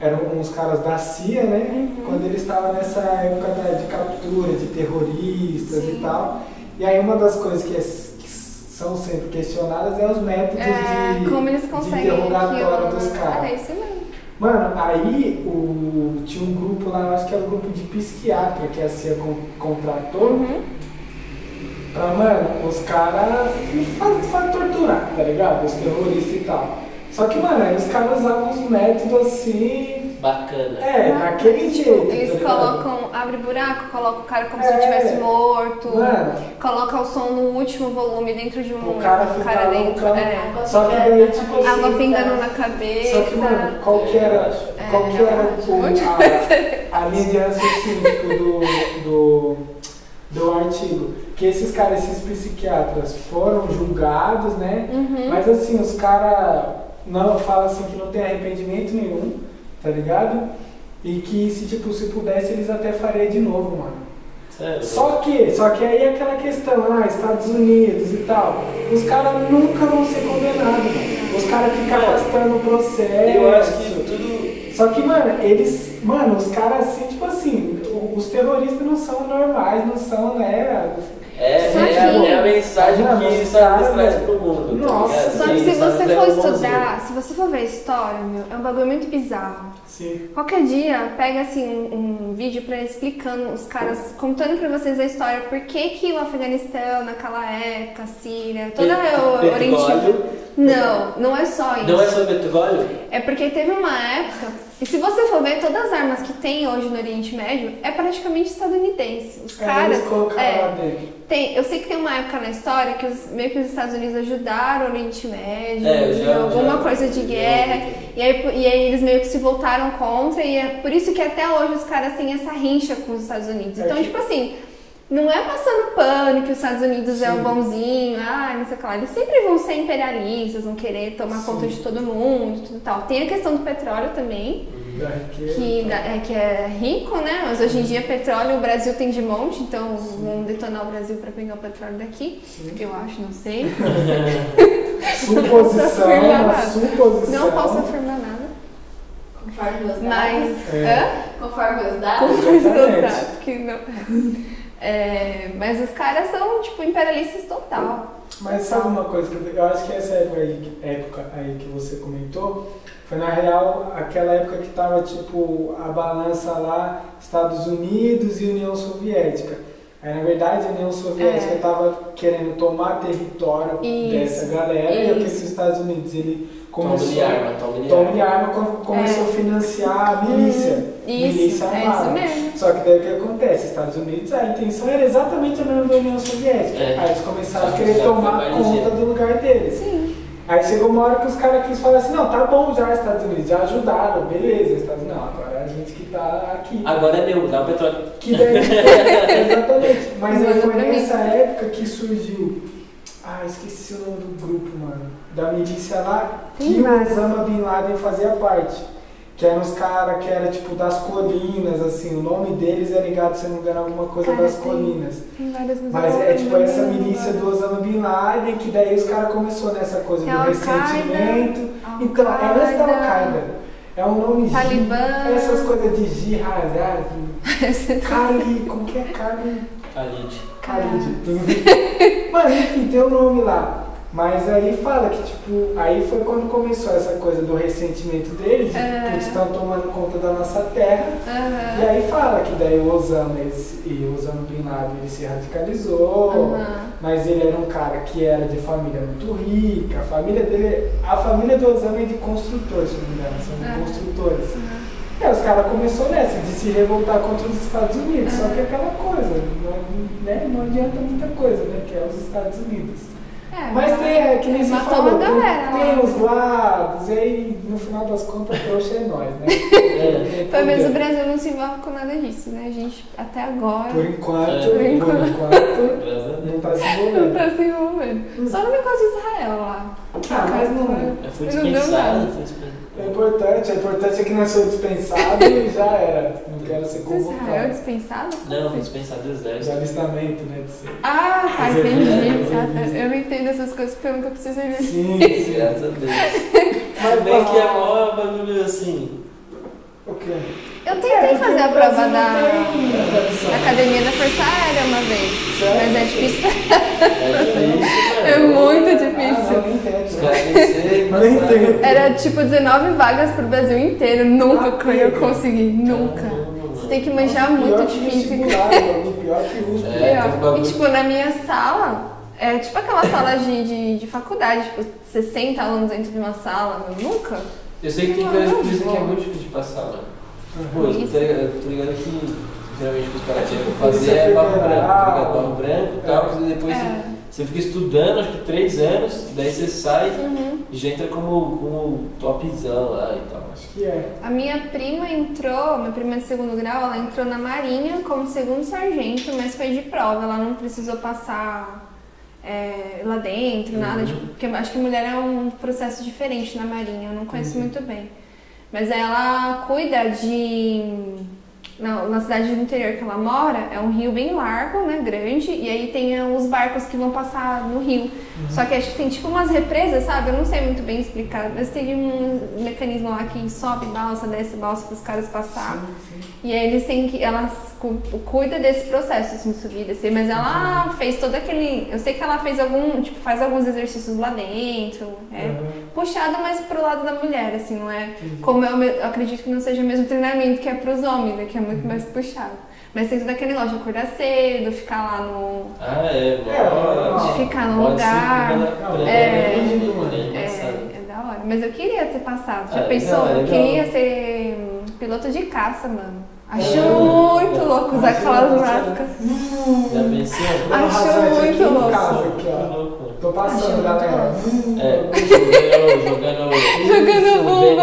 eram uns caras da CIA, né? Uhum. Quando eles estavam nessa época da- de captura de terroristas Sim. e tal. E aí uma das coisas que, é- que são sempre questionadas é os métodos É, de, como eles de conseguem interrogatório aquilo. dos caras. É isso mesmo. Mano, aí o, tinha um grupo lá, eu acho que era o grupo de psiquiatra que a CIA con- contratou Uhum. pra, mano, os caras fazem torturar, tá ligado? Os terroristas e tal. Só que, mano, aí os caras usavam uns métodos assim. Bacana. É, daquele jeito. Eles tá colocam, abre buraco, colocam o cara como É. se ele estivesse morto, Mano, coloca o som no último volume dentro de um o cara um fica cara dentro. É. Só que daí, tipo assim. Água pingando na cabeça. Só que, mano, qual que era, qual que era o- Onde a, a linha de raciocínio tipo, do, do, do artigo? Que esses caras, esses psiquiatras, foram julgados, né? Uhum. Mas assim, os caras não falam assim que não tem arrependimento nenhum, tá ligado? E que se tipo, se pudesse, eles até fariam de novo, mano. Sério. Só que, só que aí é aquela questão, ah, Estados Unidos e tal, os caras nunca vão ser condenados, mano. Os caras ficam arrastando o processo. Eu acho que tudo. Só que, mano, eles. Mano, os caras assim, tipo assim, os terroristas não são normais, não são, né? É, Só é, a, que- é a mensagem Mano, que caras, traz pro mundo. tá Nossa, ligado? Só que Sim, se você for estudar, se você for ver a história, meu, é um bagulho muito bizarro. Sim. Qualquer dia, pega assim um, um vídeo pra explicando os caras, contando pra vocês a história, por que que o Afeganistão naquela época, a Síria, toda a Oriente... Não, não é só isso. Não é só petróleo? É porque teve uma época, e se você for ver, todas as armas que tem hoje no Oriente Médio é praticamente estadunidense. Os É, caras. é, lá dentro. tem, eu sei que tem uma época na história que os, meio que os Estados Unidos ajudaram o Oriente Médio, É, já- alguma já- coisa de guerra, e aí, e aí eles meio que se voltaram contra, e é por isso que até hoje os caras têm essa rincha com os Estados Unidos. É Então, tipo assim. Não é passando pano que os Estados Unidos é o Sim. bonzinho, ah, não sei o que lá. Eles sempre vão ser imperialistas, vão querer tomar Sim. conta de todo mundo, tudo tal. Tem a questão do petróleo também, Da riqueza. que, da- é, que é rico, né? Mas hoje em dia petróleo o Brasil tem de monte, então vão detonar o Brasil para pegar o petróleo daqui. Sim. Eu acho, não sei. Suposição, afirmar uma nada. suposição. Não posso afirmar nada. Conforme os dados. Mas. É. Hã? Conforme os dados. Com os dados que não. É, mas os caras são, tipo, imperialistas total. Mas sabe uma coisa que eu, eu acho que essa época aí, época aí que você comentou foi na real aquela época que tava tipo a balança lá Estados Unidos e União Soviética. Aí na verdade a União Soviética É. estava querendo tomar território Isso, dessa galera e o que isso. os Estados Unidos ele começou de arma, Tome de arma. arma com- começou a financiar a milícia. Hum, isso, milícia é armada. isso mesmo. Só que daí o que acontece? Estados Unidos, a intenção era exatamente a mesma da União Soviética. É. Aí eles começaram a que querer tomar conta do lugar deles. Sim. Aí chegou uma hora que os caras quis falar assim, não, tá bom já, Estados Unidos, já ajudaram, beleza, Estados Unidos, não, agora é a gente que tá aqui. Agora é meu, dá o petróleo. Que daí, exatamente, mas aí foi nessa época que surgiu, ah, esqueci o nome do grupo, mano, da milícia lá, Tem que o. Osama Bin Laden fazia parte. Que eram os caras que era tipo das colinas, assim, o nome deles é ligado, se não me engano, alguma coisa Cara, das tem- colinas. Tem várias Mas é tipo essa milícia do Osama Bin Laden, que daí os caras começou nessa coisa Tem do ressentimento. Então, é antes da Al-Qaeda. É um nome Talibã. Essas coisas de jihad, Kali, como que é Kali? Khalid. Khalid. Mano, enfim, tem um nome lá. Mas aí fala que, tipo, aí foi quando começou essa coisa do ressentimento deles, de É. que estão tomando conta da nossa terra. E Aham. aí fala que daí o Osama e o Osama Bin Laden ele se radicalizou, Aham. mas ele era um cara que era de família muito rica, a família dele, a família do Osama é de construtores, se não me engano, são de construtores. E aí os caras começaram nessa, de se revoltar contra os Estados Unidos, só que aquela coisa, não, né, não adianta muita coisa, né, que é os Estados Unidos. É, Mas tem, é, que nem matou falou, uma galera tem, os lados, e aí no final das contas, trouxa é nós, né? É. Pelo menos o Brasil não se envolve com nada disso, né? A gente, até agora, Por enquanto, É. por Por enquanto. enquanto, Graças a não tá se não envolvendo. tá se envolvendo. Só no negócio de Israel lá. Ah, mas não. É, Foi Não deu dispensado, foi dispensado. É importante, é importante é que não sou dispensado e já era. Não quero ser Israel é convocado. dispensado? Não, foi dispensado do De exército. alistamento, né? De ser. Ah, tá, entendi. Ah. Eu não entendo essas coisas porque eu nunca precisei ver. Sim, sim. Graças a Deus. Mas Bem que é mó bagulho assim. O quê? Eu É, tentei porque fazer a prova da, não da Academia da Força Aérea uma vez. Sério? Mas é difícil. É difícil. É muito Ah, difícil. não, nem Os entendo. Era tipo 19 vagas pro Brasil inteiro. Nunca Ah, que eu conseguir. Nunca. Você tem que manjar muito de física. Pior que USP. É. E tipo, na minha sala, é tipo aquela sala de, de, de faculdade, tipo, 60 alunos dentro de uma sala. Eu nunca. Eu sei que tem Não, coisas não que dizem que é muito difícil de passar, mano. Pô, eu tô ligado, tô ligado que geralmente os caras tinham que fazer é barro branco, tá ligado? Barro branco e tal, É. e depois É. você, você fica estudando, acho que três anos, daí você sai Uhum. e já entra como, como topzão lá e tal. Acho que é. A minha prima entrou, minha prima de segundo grau, ela entrou na Marinha como segundo sargento, mas foi de prova, ela não precisou passar é, lá dentro, nada, Uhum. tipo, porque acho que mulher é um processo diferente na Marinha, eu não conheço Uhum. muito bem. Mas ela cuida de. Na, na cidade do interior que ela mora, é um rio bem largo, né? Grande, e aí tem os barcos que vão passar no rio. Só que acho que tem tipo umas represas, sabe? Eu não sei muito bem explicar, mas tem um mecanismo lá que sobe balsa, desce balsa para os caras passar. Sim, sim. E aí eles têm que. Ela cu- cuida desse processo, assim, de subir descer, mas ela fez todo aquele. Eu sei que ela fez algum. Tipo, faz alguns exercícios lá dentro. É Uhum. puxado mais pro lado da mulher, assim, não é? Como eu, eu acredito que não seja o mesmo treinamento que é pros homens, né? Que é muito mais puxado. Mas tem todo aquele negócio de acordar cedo, ficar lá no. Ah, é, É, mó- de ficar no lugar. disciplina É. é É, engraçado. é da hora. Mas eu queria ter passado. Já Ah, pensou? legal, é eu queria ser hum, piloto de caça, mano. Acho É. muito louco usar aquelas máscaras. Já pensou? Acho muito louco. Tô passando, galera. muito É, jogando, jogando, Jogando bomba.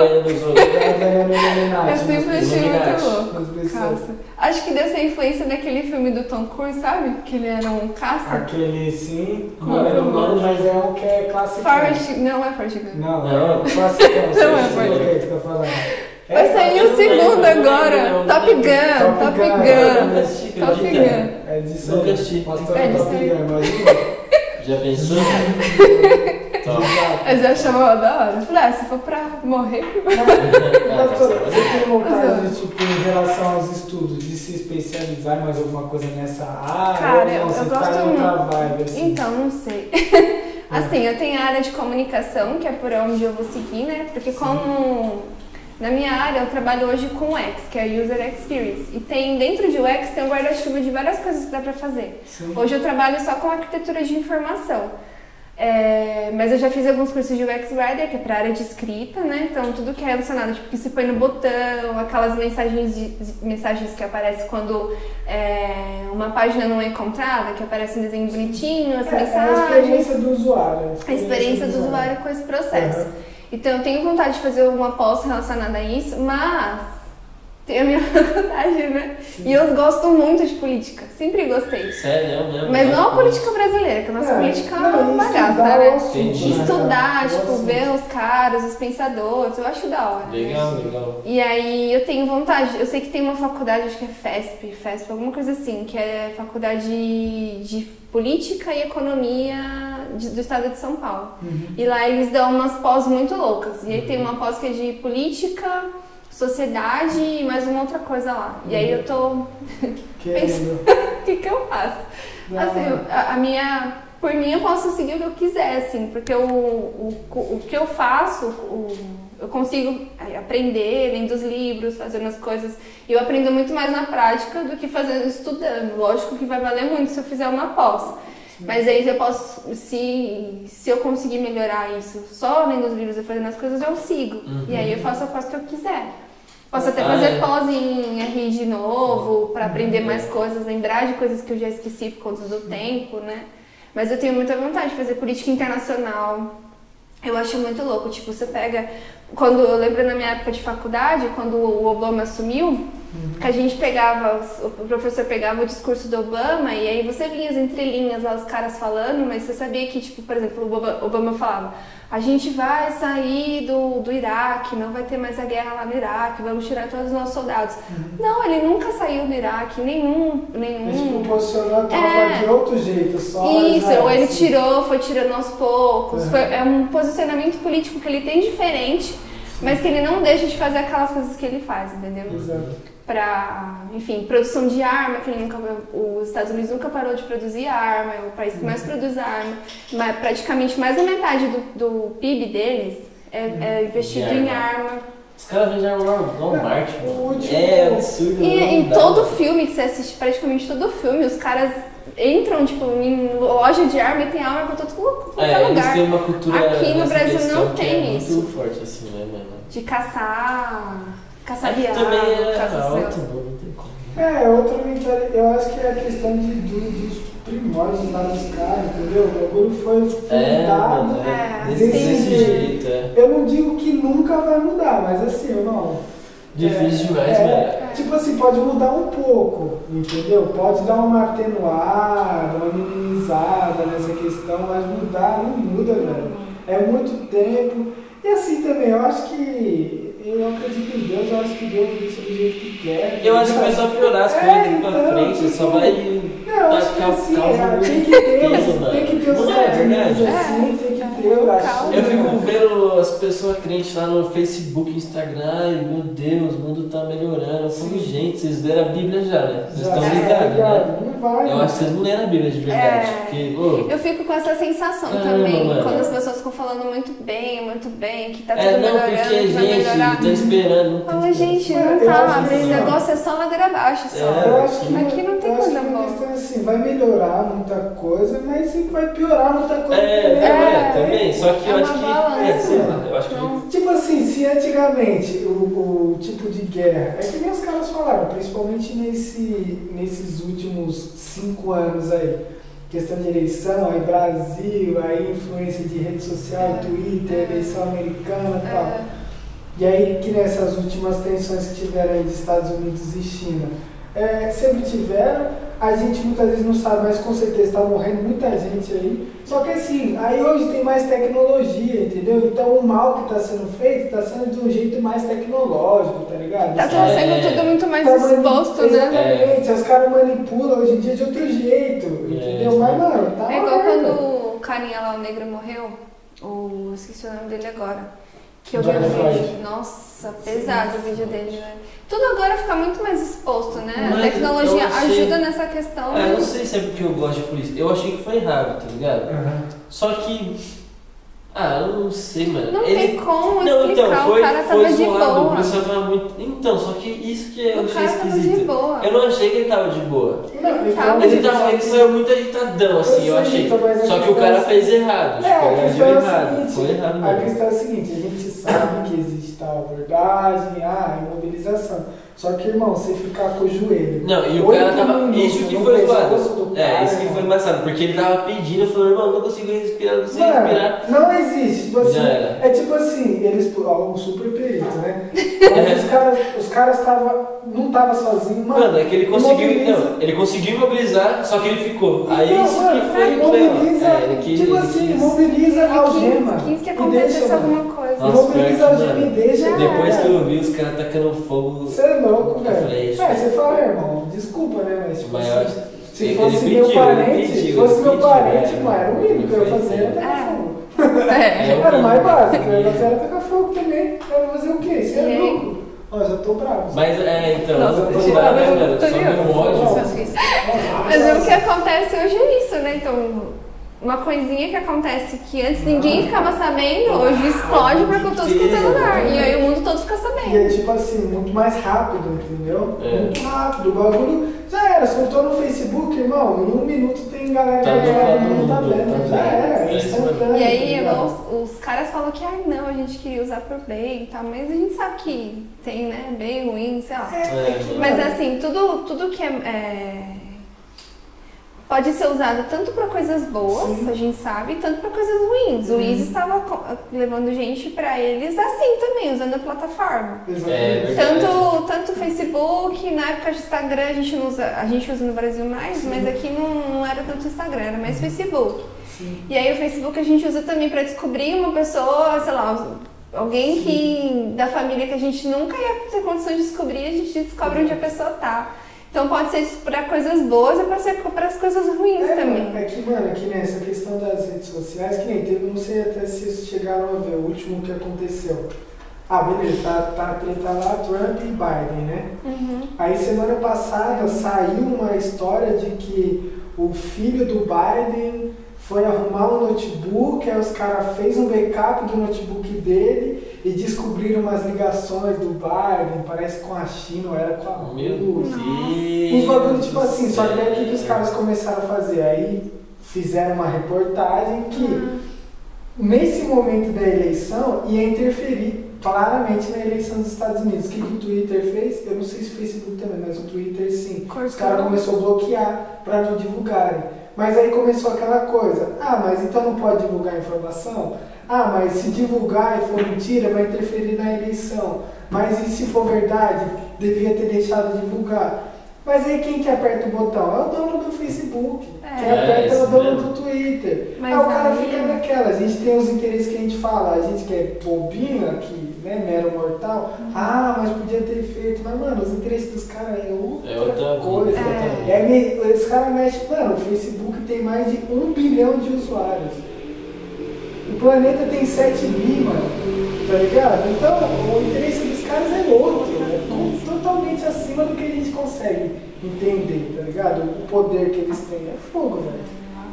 Eu sempre achei Illuminati. muito louco. Caça. Acho que deve ser influência daquele filme do Tom Cruise, sabe? Que ele era um caça. Aquele sim, não é é o o nome, mas é um que é clássico. Forrest, não é Forrest Gump. Não, Não. é clássico. Não é Forrest o você tá falando. Vai sair o segundo agora. Top. Gun, Top Gun, Top? Gun. É assisti. Pastor É. Gun, imagina. Já pensou? Mas eu achava da hora. Eu falei, ah, se for pra morrer, Ah, Pastor, tá você tem vontade, de, tipo, em relação aos estudos, de se especializar em mais alguma coisa nessa área? Cara, ou não, eu- você eu tá gosto muito. vibe, assim? Então, não sei. assim, eu tenho a área de comunicação, que é por onde eu vou seguir, né? Porque como na minha área eu trabalho hoje com UX, que é User Experience. E tem dentro de UX tem um guarda-chuva de várias coisas que dá pra fazer. Sim. Hoje eu trabalho só com arquitetura de informação. É, mas eu já fiz alguns cursos de UX Writer, que é para área de escrita, né? Então tudo que é relacionado, tipo, que se põe no botão, aquelas mensagens, de- mensagens que aparecem quando é, uma página não é encontrada, que aparece um desenho bonitinho, as É, é a mensagens. experiência do usuário. A experiência do usuário com esse processo. Aham. Então eu tenho vontade de fazer uma pós relacionada a isso, mas tem a minha faculdade, né? E eu gosto muito de política, sempre gostei. Sério, eu mesmo. Mas não a política brasileira, que a nossa É, política é não, uma e bagaça, né? Entendi. né, Estudar, tipo, ver os caras, os pensadores, eu acho da hora. né? Legal, legal. E aí eu tenho vontade, eu sei que tem uma faculdade, acho que é FESP, FESP, alguma coisa assim, que é faculdade de Política e Economia de- do estado de São Paulo. Uhum. E lá eles dão umas pós muito loucas. E aí tem uma pós que é de política, sociedade e mais uma outra coisa lá. E aí eu tô. Querendo. O que, que eu faço? Não. Assim, a, a minha. Por mim eu posso seguir o que eu quiser, assim, porque o, o, o que eu faço, o, eu consigo é, aprender lendo os livros, fazendo as coisas. E eu aprendo muito mais na prática do que fazendo estudando. Lógico que vai valer muito se eu fizer uma pós. Mas aí eu posso, se, se eu conseguir melhorar isso só lendo os livros e fazendo as coisas, eu sigo. E aí eu faço a pós que eu quiser. Posso até Ah, fazer é. pós em RI de novo, para aprender mais coisas, lembrar de coisas que eu já esqueci por conta do tempo, né? Mas eu tenho muita vontade de fazer política internacional. Eu acho muito louco, tipo, você pega. Quando eu lembro na minha época de faculdade, quando o Obama assumiu, que a gente pegava, o professor pegava o discurso do Obama e aí você via as entrelinhas lá, os caras falando, mas você sabia que, tipo, por exemplo, o Obama, Obama falava: a gente vai sair do, do Iraque, não vai ter mais a guerra lá no Iraque, vamos tirar todos os nossos soldados. Não, ele nunca saiu do Iraque, nenhum. nenhum Ele tipo, posicionou É. de outro jeito, só. isso, ou ele assim. tirou, foi tirando aos poucos. Uhum. Foi- é um posicionamento político que ele tem diferente, mas que ele não deixa de fazer aquelas coisas que ele faz, entendeu? Exato. Pra, enfim, produção de arma, que ele nunca, os Estados Unidos nunca parou de produzir arma, é o país que mais produz arma, mas praticamente mais da metade do, do PIB deles é, é investido De em arma. arma. Os caras vendem arma no Walmart, É absurdo. E não em todo filme que você assiste, praticamente todo filme, os caras entram, tipo, em loja de arma e tem arma pra todo qualquer É, eles lugar. têm uma cultura Aqui no Brasil não que tem é isso. muito forte, assim, né, mano? De caçar, caçar Aqui viado, também é caçar alto, céu. mano, não tem como. É, outra mentalidade, eu acho que é a questão de, do- dos primórdios lá dos caras, entendeu? O bagulho foi É, fundado. mano, É, é. Desse, jeito, é. Eu não digo que nunca vai mudar, mas assim, eu não. Difícil É, demais, é, velho. Tipo assim, pode mudar um pouco, entendeu? Pode dar uma atenuada, uma minimizada nessa questão, mas mudar não muda, velho. É muito tempo. E assim também, eu acho que. Eu acredito em Deus, eu acho que Deus deixa do jeito que quer. Eu acho que vai só piorar as É, coisas daqui pra então, frente, só tipo, vai. Não, eu acho que Tacar assim, é, tem que ter, mano. tem que ter os Não é assim, tem que ter o Calma. lacinho, Eu fico vendo as pessoas crentes lá no Facebook, Instagram, e meu Deus, o mundo tá melhorando. Eu falo, gente, vocês leram a Bíblia já, né? Vocês Já, estão é, ligados, né? Não vai. Eu acho que vocês não leram a Bíblia de verdade. É. Porque, ô, Eu fico com essa sensação Caramba, também, mano. quando as pessoas ficam falando muito bem, muito bem, que tá tudo é, não, melhorando, porque, que vai melhorar. Gente, tá esperando. Tem gente, É, não eu tá, não. negócio é só ladeira abaixo só. É. Eu acho que, Aqui não tem coisa boa. questão é assim, vai melhorar muita coisa, mas sempre vai piorar muita coisa. É, também. é, também. Só que É eu uma acho que. É, sei lá, eu acho que. Tipo assim, se antigamente o, o tipo de guerra, é que nem os caras falaram, principalmente nesse, nesses últimos cinco anos aí, questão de eleição, aí Brasil, aí influência de rede social, Twitter, eleição americana e tal. É. E aí que nessas últimas tensões que tiveram aí de Estados Unidos e China, é, sempre tiveram. a gente muitas vezes não sabe, mas com certeza está morrendo muita gente aí. Só que assim, aí hoje tem mais tecnologia, entendeu? Então o mal que está sendo feito está sendo de um jeito mais tecnológico, tá ligado? Tá Os tudo É. sendo tudo muito mais Tá exposto, né? Exatamente, os caras manipulam hoje em dia de outro jeito, entendeu? isso Mas, mano, tá É igual quando o carinha lá, o negro, morreu. O... Esqueci o nome dele agora. Que eu vi o Floyd. vídeo. Nossa, pesado o vídeo dele, né? Tudo agora fica muito mais exposto, né? A Mas tecnologia eu achei- ajuda nessa questão. Ah, eu não de- sei se é porque eu gosto de polícia. Eu achei que foi errado, tá ligado? Aham. Só que. Ah, eu não sei, mano. Não Ele- tem como Não, explicar, então, foi, o cara foi tava de zoado, o boa. policial tava muito. Então, só que isso que eu O achei cara tava de esquisito. boa. Eu não achei que ele tava de boa. Não, Ele tava- Ele, tava, ele saiu muito agitadão, assim, eu Eu achei. então, a Só que o cara é- fez errado. É, tipo, a ele agiu é o errado. seguinte, Foi errado a mesmo. questão é a seguinte, a gente sabe que existe tal abordagem, ah, imobilização. Só que, irmão, você ficar com o joelho. Não, e o oito cara tava. minutos Isso que foi zoado. do É, isso que foi embaçado, porque ele tava pedindo, falou, irmão, não consigo respirar, não consigo respirar. Mano, não existe. Tipo assim, é tipo assim, eles. Ó, um super perito, né? Mas os caras os caras tava, não tava sozinho, mano. Mano, é que ele conseguiu. Não, ele conseguiu imobilizar, só que ele ficou. Aí Então, isso mano, que foi É, ele quis- tipo ele assim, quis- imobiliza a algema. Quis, que acontecesse alguma coisa. Nossa, Imobiliza a pior que, algema e mano, deixa. Já Depois era. que eu vi os caras tacando fogo. Você é louco, velho. É, isso- você fala, irmão, desculpa, né? Mas, tipo eu assim, se ele fosse pediu, meu parente, se fosse meu parente, mano, era o mínimo que eu ia fazer, era tacar é. fogo. É. É, Era o mais básico, eu ia fazer era tacar fogo também. Eu ia fazer o quê? Você é louco? Ó, já tô bravo. Mas é, então, Nossa, eu dá, dar né, mano? Só meu ódio. Mas o que acontece hoje é isso, né? Então, uma coisinha que acontece que antes ninguém ficava sabendo, hoje explode pra todo quanto é lugar. E aí o mundo todo fica E é sabendo. tipo assim, muito mais rápido, entendeu? É. Muito rápido. O bagulho já era, soltou no Facebook, irmão. Em um minuto tem galera que Tá do todo lado mundo do tá vendo. tá Já era, É é instantâneo. E aí tá os, os caras falam que, ai não, a gente queria usar por bem e tal, mas a gente sabe que tem, né, bem ruim, sei lá. É, Mas assim, tudo, tudo que é, é, pode ser usado tanto para coisas boas, Sim. a gente sabe, tanto para coisas ruins. O Wiz estava co- levando gente para eles assim também, usando a plataforma. Exatamente. É, Tanto, tanto o Facebook, na época de Instagram a gente não usa, a gente usa no Brasil mais, mas aqui não, não era tanto Instagram, era mais Facebook. Sim. E aí o Facebook a gente usa também para descobrir uma pessoa, sei lá, alguém que da família que a gente nunca ia ter condição de descobrir, a gente descobre onde a pessoa tá. Então pode ser para coisas boas e pode ser para as coisas ruins É, também. É que, mano, é que nessa questão das redes sociais, que nem teve, não sei até se vocês chegaram a ver o último que aconteceu. Ah, beleza, tá, tá treta lá, Trump e Biden, né? Uhum. Aí semana passada saiu uma história de que o filho do Biden foi arrumar um notebook, aí os caras fez um backup do notebook dele e descobriram umas ligações do Biden, parece com a China, ou era com a Meu Rússia. Deus. Uns bagulho tipo assim, só que daí o que, os caras começaram a fazer? Aí fizeram uma reportagem que nesse momento da eleição ia interferir claramente na eleição dos Estados Unidos. O que, que o Twitter fez? Eu não sei se o Facebook também, mas o Twitter sim. Os caras começaram a bloquear para não divulgarem. Mas aí começou aquela coisa, ah, mas então não pode divulgar a informação? Ah, mas se divulgar e for mentira, vai interferir na eleição. Mas e se for verdade, devia ter deixado divulgar. Mas aí quem que aperta o botão? É o dono do Facebook. É. Quem aperta é, isso o dono mesmo. do Twitter. Mas aí o cara aí- fica naquela, a gente tem os interesses que a gente fala, a gente que é bobinho aqui, né, mero mortal. Uhum. Ah, mas podia ter feito. Mas, mano, os interesses dos caras é outra, É outra coisa. É. vida. É, os caras mexem, mano, o Facebook tem mais de um bilhão de usuários. O planeta tem 7 bi, mano. Tá ligado? Então, o interesse dos caras é outro. É com- totalmente acima do que a gente consegue entender, tá ligado? O poder que eles têm é fogo, velho.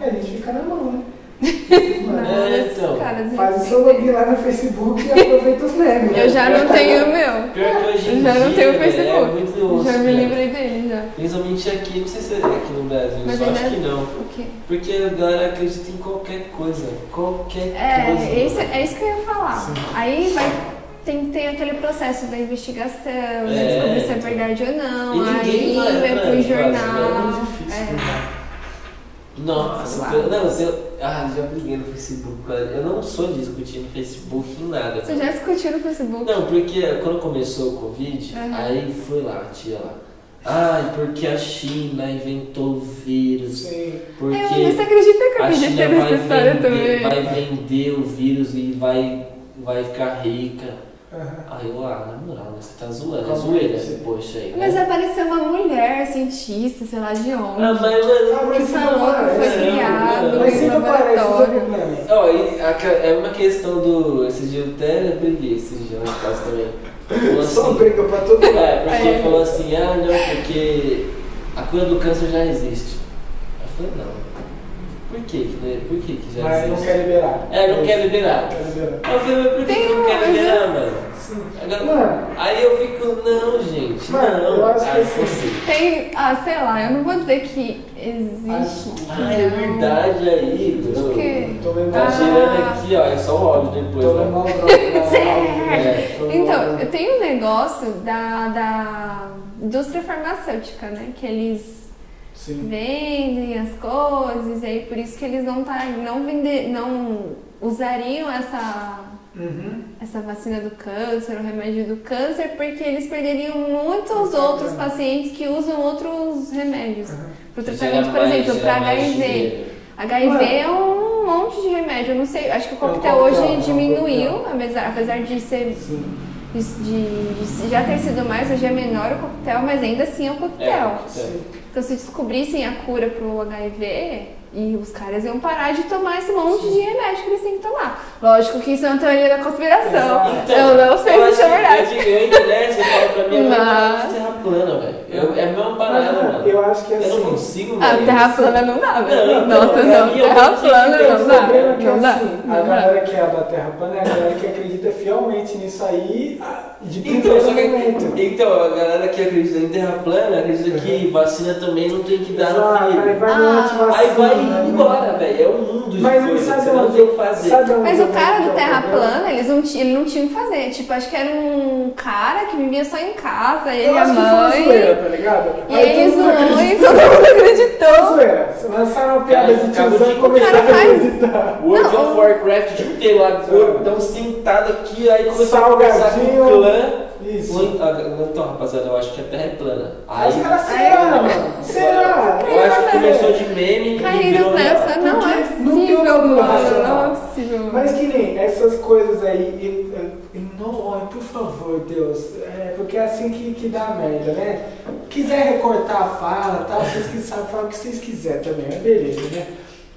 E a gente fica na mão, né? Não, É, então. caras, faz o seu login lá no Facebook e aproveita os memes. Eu já não tenho o meu. Pior que hoje em Já não dia, tenho o velho, Facebook. É muito Já me né? livrei dele já. Principalmente aqui, não sei se é aqui no Brasil, Mas só acho que não. O quê? Porque a galera acredita em qualquer coisa. Qualquer coisa. É, isso, é isso que eu ia falar. Aí vai. Tem que ter aquele processo da investigação, de É, descobrir se é então. verdade ou não. Aí vai vai pro quase, jornal. É muito difícil. É. né? Nossa, Nossa, não, eu, ah, já briguei no Facebook. cara. Eu não sou de discutir no Facebook em nada. Você já discutiu no Facebook? Não, porque quando começou o Covid, Aham. aí foi lá, a tia lá. Ai, porque a China inventou o vírus. Sim. Porque É, você acredita que eu a China vai vender, também? vai vender o vírus e vai, vai ficar rica. Aham. Aí eu, ah, na moral, né? você tá zoando, é zoeira, assim? poxa aí. Mas né? apareceu uma mulher cientista, sei lá de onde. Ah, mas, Ah, mano, mas que isso falou não que foi parece. não, criado não. Mas em sempre aparece, esse é laboratório. problema. Ó, a- é uma questão do. Esse dia eu até briguei esse dia no caso também. Falou Só assim, briga pra todo mundo. É, porque É. falou assim, ah não, porque a cura do câncer já existe. Eu falei, não. Por que, que, né? Por que, que já Mas não quer liberar. É, não quer liberar. Não quer liberar. Aí eu falei, mas por que, não quer uma- liberar, mano? Sim. Agora- Mano. Aí eu fico, não, gente, Mano, não. eu acho que Aí assim- Tem, ah, sei lá, eu não vou dizer que existe. Ah, é verdade aí, O Bruno. quê? Tô vendo Tá Ah. girando aqui, ó, é só o ódio depois, Tô vendo né? droga. É. Então, eu tenho um negócio da, da indústria farmacêutica, né? Que eles Sim. vendem as coisas, e aí por isso que eles não, tá, não, vender, não usariam essa, Uhum. essa vacina do câncer, o remédio do câncer, porque eles perderiam muitos outros pacientes que usam outros remédios. Uhum. Pro Gera tratamento, por exemplo, para HIV. HIV é um monte de remédio, eu não sei, acho que o É coquetel hoje é um diminuiu, coquetel. apesar, apesar de ser Sim. de, de- de já ter sido mais, hoje é menor o coquetel, mas ainda assim é um coquetel. É, Sim. Então, se descobrissem a cura pro HIV, e os caras iam parar de tomar esse monte de remédio que eles têm que tomar. Lógico que isso é uma teoria da conspiração. Exato. eu não sei eu se isso é acho que verdade. Eu, eu internet, você fala pra mim, é Mas- terra plana, velho. É a mesma mano, eu acho que Eu não assim. consigo, Ah, velho. terra plana não dá, velho. Não, Nossa, então, não. Terra plana não dá. Problema é que Não dá. assim, a Não dá. galera que é da Terra plana é a galera que acredita fielmente nisso aí de Então, só que, então, a galera que acredita em terra plana acredita que vacina também não tem que dar no Exato, aí filho. vai Ah, no antivacina, Aí vai né, embora, velho. É um mundo de Mas coisas. sabe Você não tem o que fazer. sabe onde Mas o cara do que é Terra? Plana, eles não, ele não tinha o que fazer. Tipo, acho que era um cara que vivia só em casa, ele e a que mãe. zoeira, tá ligado? E Aí ele todo mundo zoou e acreditou. todo mundo acreditou. zoeira. Lançaram uma piada de tiozão e começaram Cara, a faz- acreditar. World Não, of Warcraft inteiro lá, então sentado aqui, aí começou a conversar com o clã. Isso. Então, rapaziada, eu acho que a Terra é plana. Aí os caras, será, mano? Será? eu acho que começou de meme e Caíram virou nessa, não é possível, um mano. Não é possível. Mas que nem essas coisas aí, e- e- e não, por favor, Deus, é, porque é assim que, que dá merda, né? Quiser recortar a fala, tal, vocês que sabem, falam o que vocês quiserem também, é beleza, né?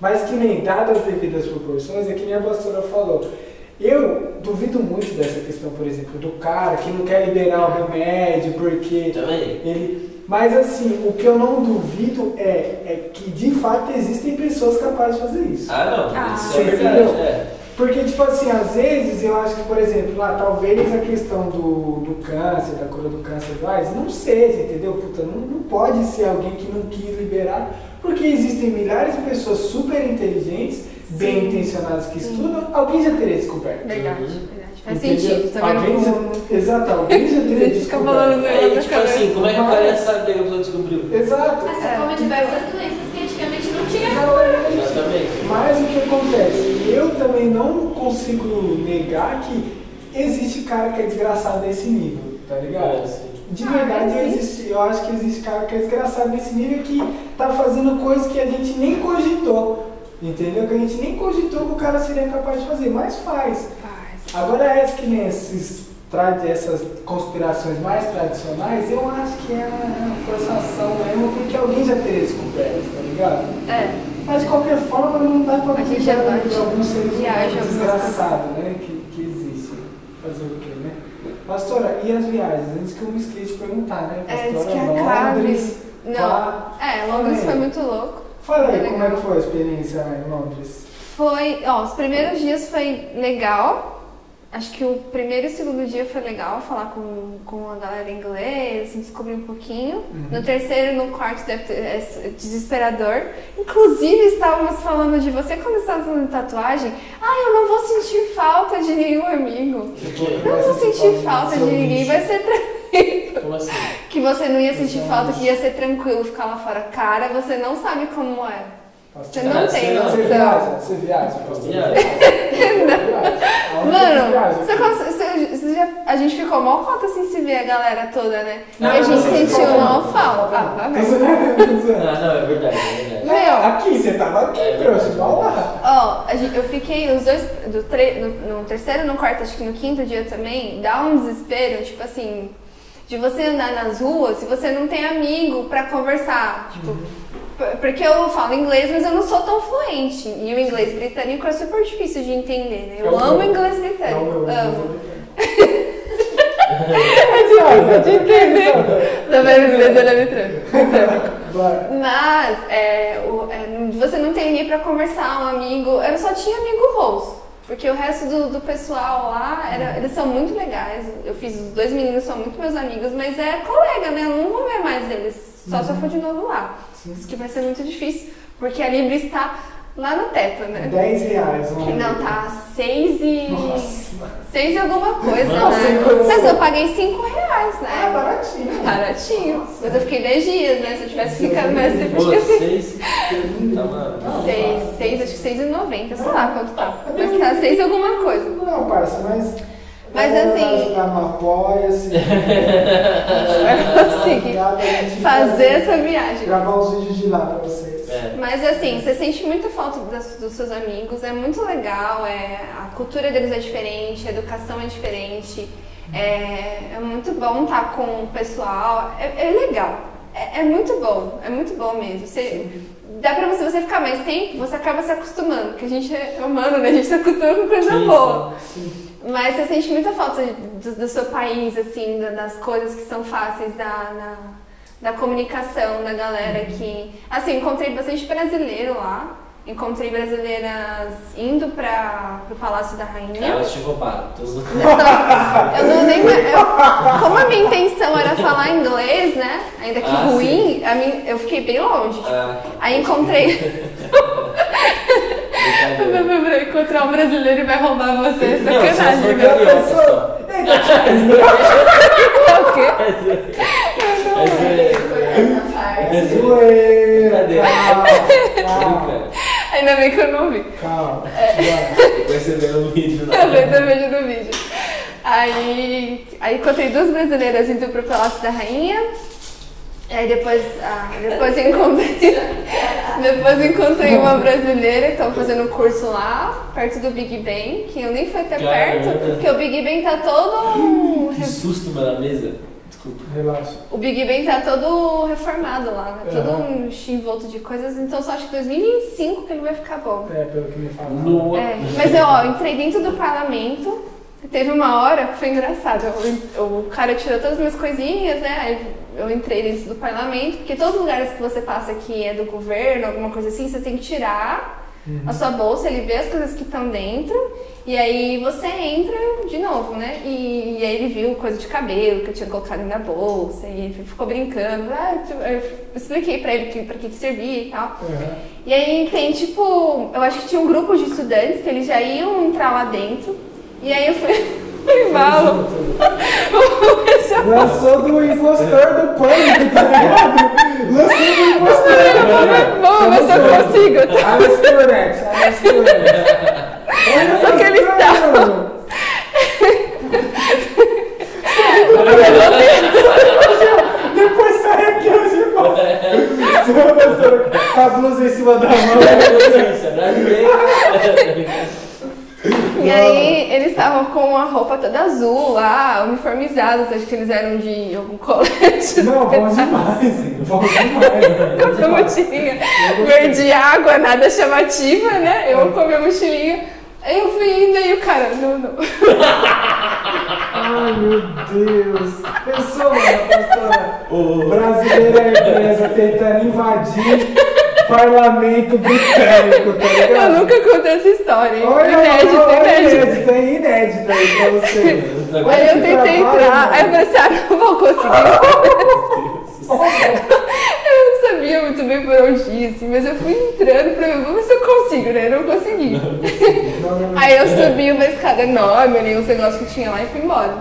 Mas que nem, dadas as devidas proporções, é que nem a pastora falou. Eu duvido muito dessa questão, por exemplo, do cara que não quer liberar o remédio porque Também. ele. Mas assim, o que eu não duvido é, é que de fato existem pessoas capazes de fazer isso. Ah, não. Ah, isso sim, é verdade. entendeu? É. Porque, tipo assim, às vezes eu acho que, por exemplo, lá, talvez a questão do, do câncer, da cura do câncer do AIDS, não seja, entendeu? Puta, não, não pode ser alguém que não quis liberar, porque existem milhares de pessoas super inteligentes, bem intencionadas que estudam, alguém já teria descoberto. Verdade, Uhum. verdade. Faz Entendeu? sentido, tá alguém vendo? já, Exato, alguém já teria Você fica falando descoberto. Aí, tipo assim, como é que o cara ia saber que a pessoa descobriu? Exato. Assim como diversas doenças que antigamente não tinha. Exatamente. Mas o que acontece? Eu também não consigo negar que existe cara que é desgraçado desse nível, tá ligado? É, sim. De Ah, verdade, existe. existe, eu acho que existe cara que é desgraçado nesse nível que tá fazendo coisas que a gente nem cogitou. Entendeu? Que a gente nem cogitou que o cara seria capaz de fazer, mas faz. Faz. Agora, essa que nem esses, essas conspirações mais tradicionais, eu acho que é uma forçação mesmo, porque alguém já teria descoberto, tá ligado? É. Mas de qualquer forma não dá pra A gente duvidar já de alguns seres humanos algumas desgraçados, né? Que, que existe. Fazer o quê, né? Pastora, e as viagens? Antes que eu me esqueça de perguntar, né? É, Pastora, diz que a Londres. Não. Vá- É, Londres foi muito louco. Fala aí, como é que foi a experiência lá em Londres? Foi, ó, os primeiros dias foi legal. Acho que o primeiro e o segundo dia foi legal falar com, com a galera em inglês, assim, descobrir um pouquinho. Uhum. No terceiro no quarto deve ter, é desesperador. Inclusive, estávamos falando de você quando estava fazendo tatuagem. Ah, eu não vou sentir falta de nenhum amigo. Não vou sentir falta de ninguém, vai ser tranquilo. Como assim? Que você não ia sentir falta, que ia ser tranquilo ficar lá fora. Cara, você não sabe como é. Você não Ah, tem sei lá. Você noção. viaja? Você viaja? Tirar? Viaja. Mano, você você- você já- a gente ficou mal conta assim se ver a galera toda, né? E Não, a gente não, não, sentiu não, mal não, falta. não, Ah, não. Ah, não, é verdade, é verdade. Meu, Aqui, você tava aqui, É trouxa. Vai lá. Ó, a gente- eu fiquei os dois, do tre- no, no terceiro e no quarto, acho que no quinto dia também, dá um desespero, tipo assim, de você andar nas ruas se você não tem amigo pra conversar. Tipo, p- porque eu falo inglês, mas eu não sou tão fluente. E o inglês britânico é super difícil de entender, né? É Eu o amo inglês É britânico, meu. amo. É difícil de entender. Também o inglês ele é britânico. Mas é, o- é, você não tem ninguém pra conversar, um amigo. Eu só tinha amigo Rose. Porque o resto do, do pessoal lá, era- eles são muito legais. Eu fiz, os dois meninos são muito meus amigos, mas é colega, né? Eu não vou ver mais eles. Só se eu for de novo lá. Isso que vai ser muito difícil, porque a Libra está lá no teto, né? 10 reais. um Não, tá seis e. Nossa. seis e alguma coisa, Nossa, né? condição. Mas eu paguei cinco reais, Ah, né? baratinho. Baratinho. Mas eu fiquei 10 dias, né? Se eu tivesse ficado mais tempo, eu tinha Vocês. Tá uma. Seis, seis, acho que seis e noventa, sei lá quanto tá. Mas tá seis e alguma coisa. Não, parça, mas. Mas galera assim- apoia-se. Conseguir pra gente fazer essa viagem. Gravar uns vídeos de lá pra vocês. É. Mas assim, você sente muita falta das- dos seus amigos, é muito legal, é, a cultura deles é diferente, a educação é diferente, é, é muito bom estar com o pessoal, é, é legal, é, é muito bom, é muito bom mesmo. Você, dá pra você, você ficar mais tempo, você acaba se acostumando, porque a gente é humano, né? A gente se acostuma com coisa Sim, boa. Sim. Mas você sente muita falta do, do seu país, assim, da- das coisas que são fáceis da, na- da comunicação, da galera que. Assim, encontrei bastante brasileiro lá. Encontrei brasileiras indo para o Palácio da Rainha. Elas te roubaram. Tô. Eu não nem. Eu, como a minha intenção era falar inglês, né? Ainda que Ah, ruim, a minha, eu fiquei bem longe. Ah, Aí encontrei. Pra encontrar um brasileiro e vai roubar você, Não, só se sacanagem, carioca só. É o quê? É. Zoeira. Brincadeira. Ainda bem que eu não vi. Calma. É. vai. Vê o vídeo lá. Talvez eu veja no vídeo. Aí, aí encontrei duas brasileiras indo pro Palácio da Rainha. Aí depois, ah, depois encontrei. depois encontrei uma brasileira que tava fazendo um curso lá, perto do Big Ben, que eu nem fui até Caramba. perto, porque o Big Ben tá todo. Que susto, na mesa. Desculpa. Relaxa. O Big Ben tá todo reformado lá, né? Todo um envolto de coisas, então só acho que 2025 que ele vai ficar bom. É, pelo que me falaram. No... É, mas eu, ó, entrei dentro do parlamento. Teve uma hora que foi engraçado. eu- o cara tirou todas as minhas coisinhas, né? Aí eu entrei dentro do parlamento, porque todos os lugares que você passa que é do governo, alguma coisa assim, você tem que tirar a sua bolsa, ele vê as coisas que estão dentro, e aí você entra de novo, né? E, e aí ele viu coisa de cabelo que eu tinha colocado na bolsa, e ele ficou brincando. Ah, eu expliquei pra ele que, pra que, que servia e tal. Aham. E aí tem tipo, eu acho que tinha um grupo de estudantes que eles já iam entrar lá dentro. E aí eu fui fui falo. Lançou do impostor do pânico, tá ligado? Lançou do impostor. Bom, mas eu consigo. Alice Correct, Alice Correct. Só que eles estavam. Depois sai aqui os irmãos. Com a blusa em cima da mão. E aí eles estavam com a roupa toda azul lá, uniformizados, acho que eles eram de algum colégio. Não, bom demais. Bom demais. Com a mochilinha verde água, nada chamativa, né? Eu com a minha mochilinha. Aí eu fui indo e o cara, não, não. Ai, meu Deus. Pensou, mano, pastora? Brasileira é empresa tentando invadir parlamento britânico, tá Eu ligado? nunca contei essa história. hein? Olha, Inédito, olha, inédito. inédito, inédito aí pra você. Aí eu tentei entrar, aí eu assim, ah, não vou conseguir. Eu não sabia muito bem por onde ir, assim, mas eu fui entrando pra ver, vamos ver se eu consigo, né? Eu não consegui. Aí eu subi uma escada enorme ali, uns negócios que tinha lá e fui embora.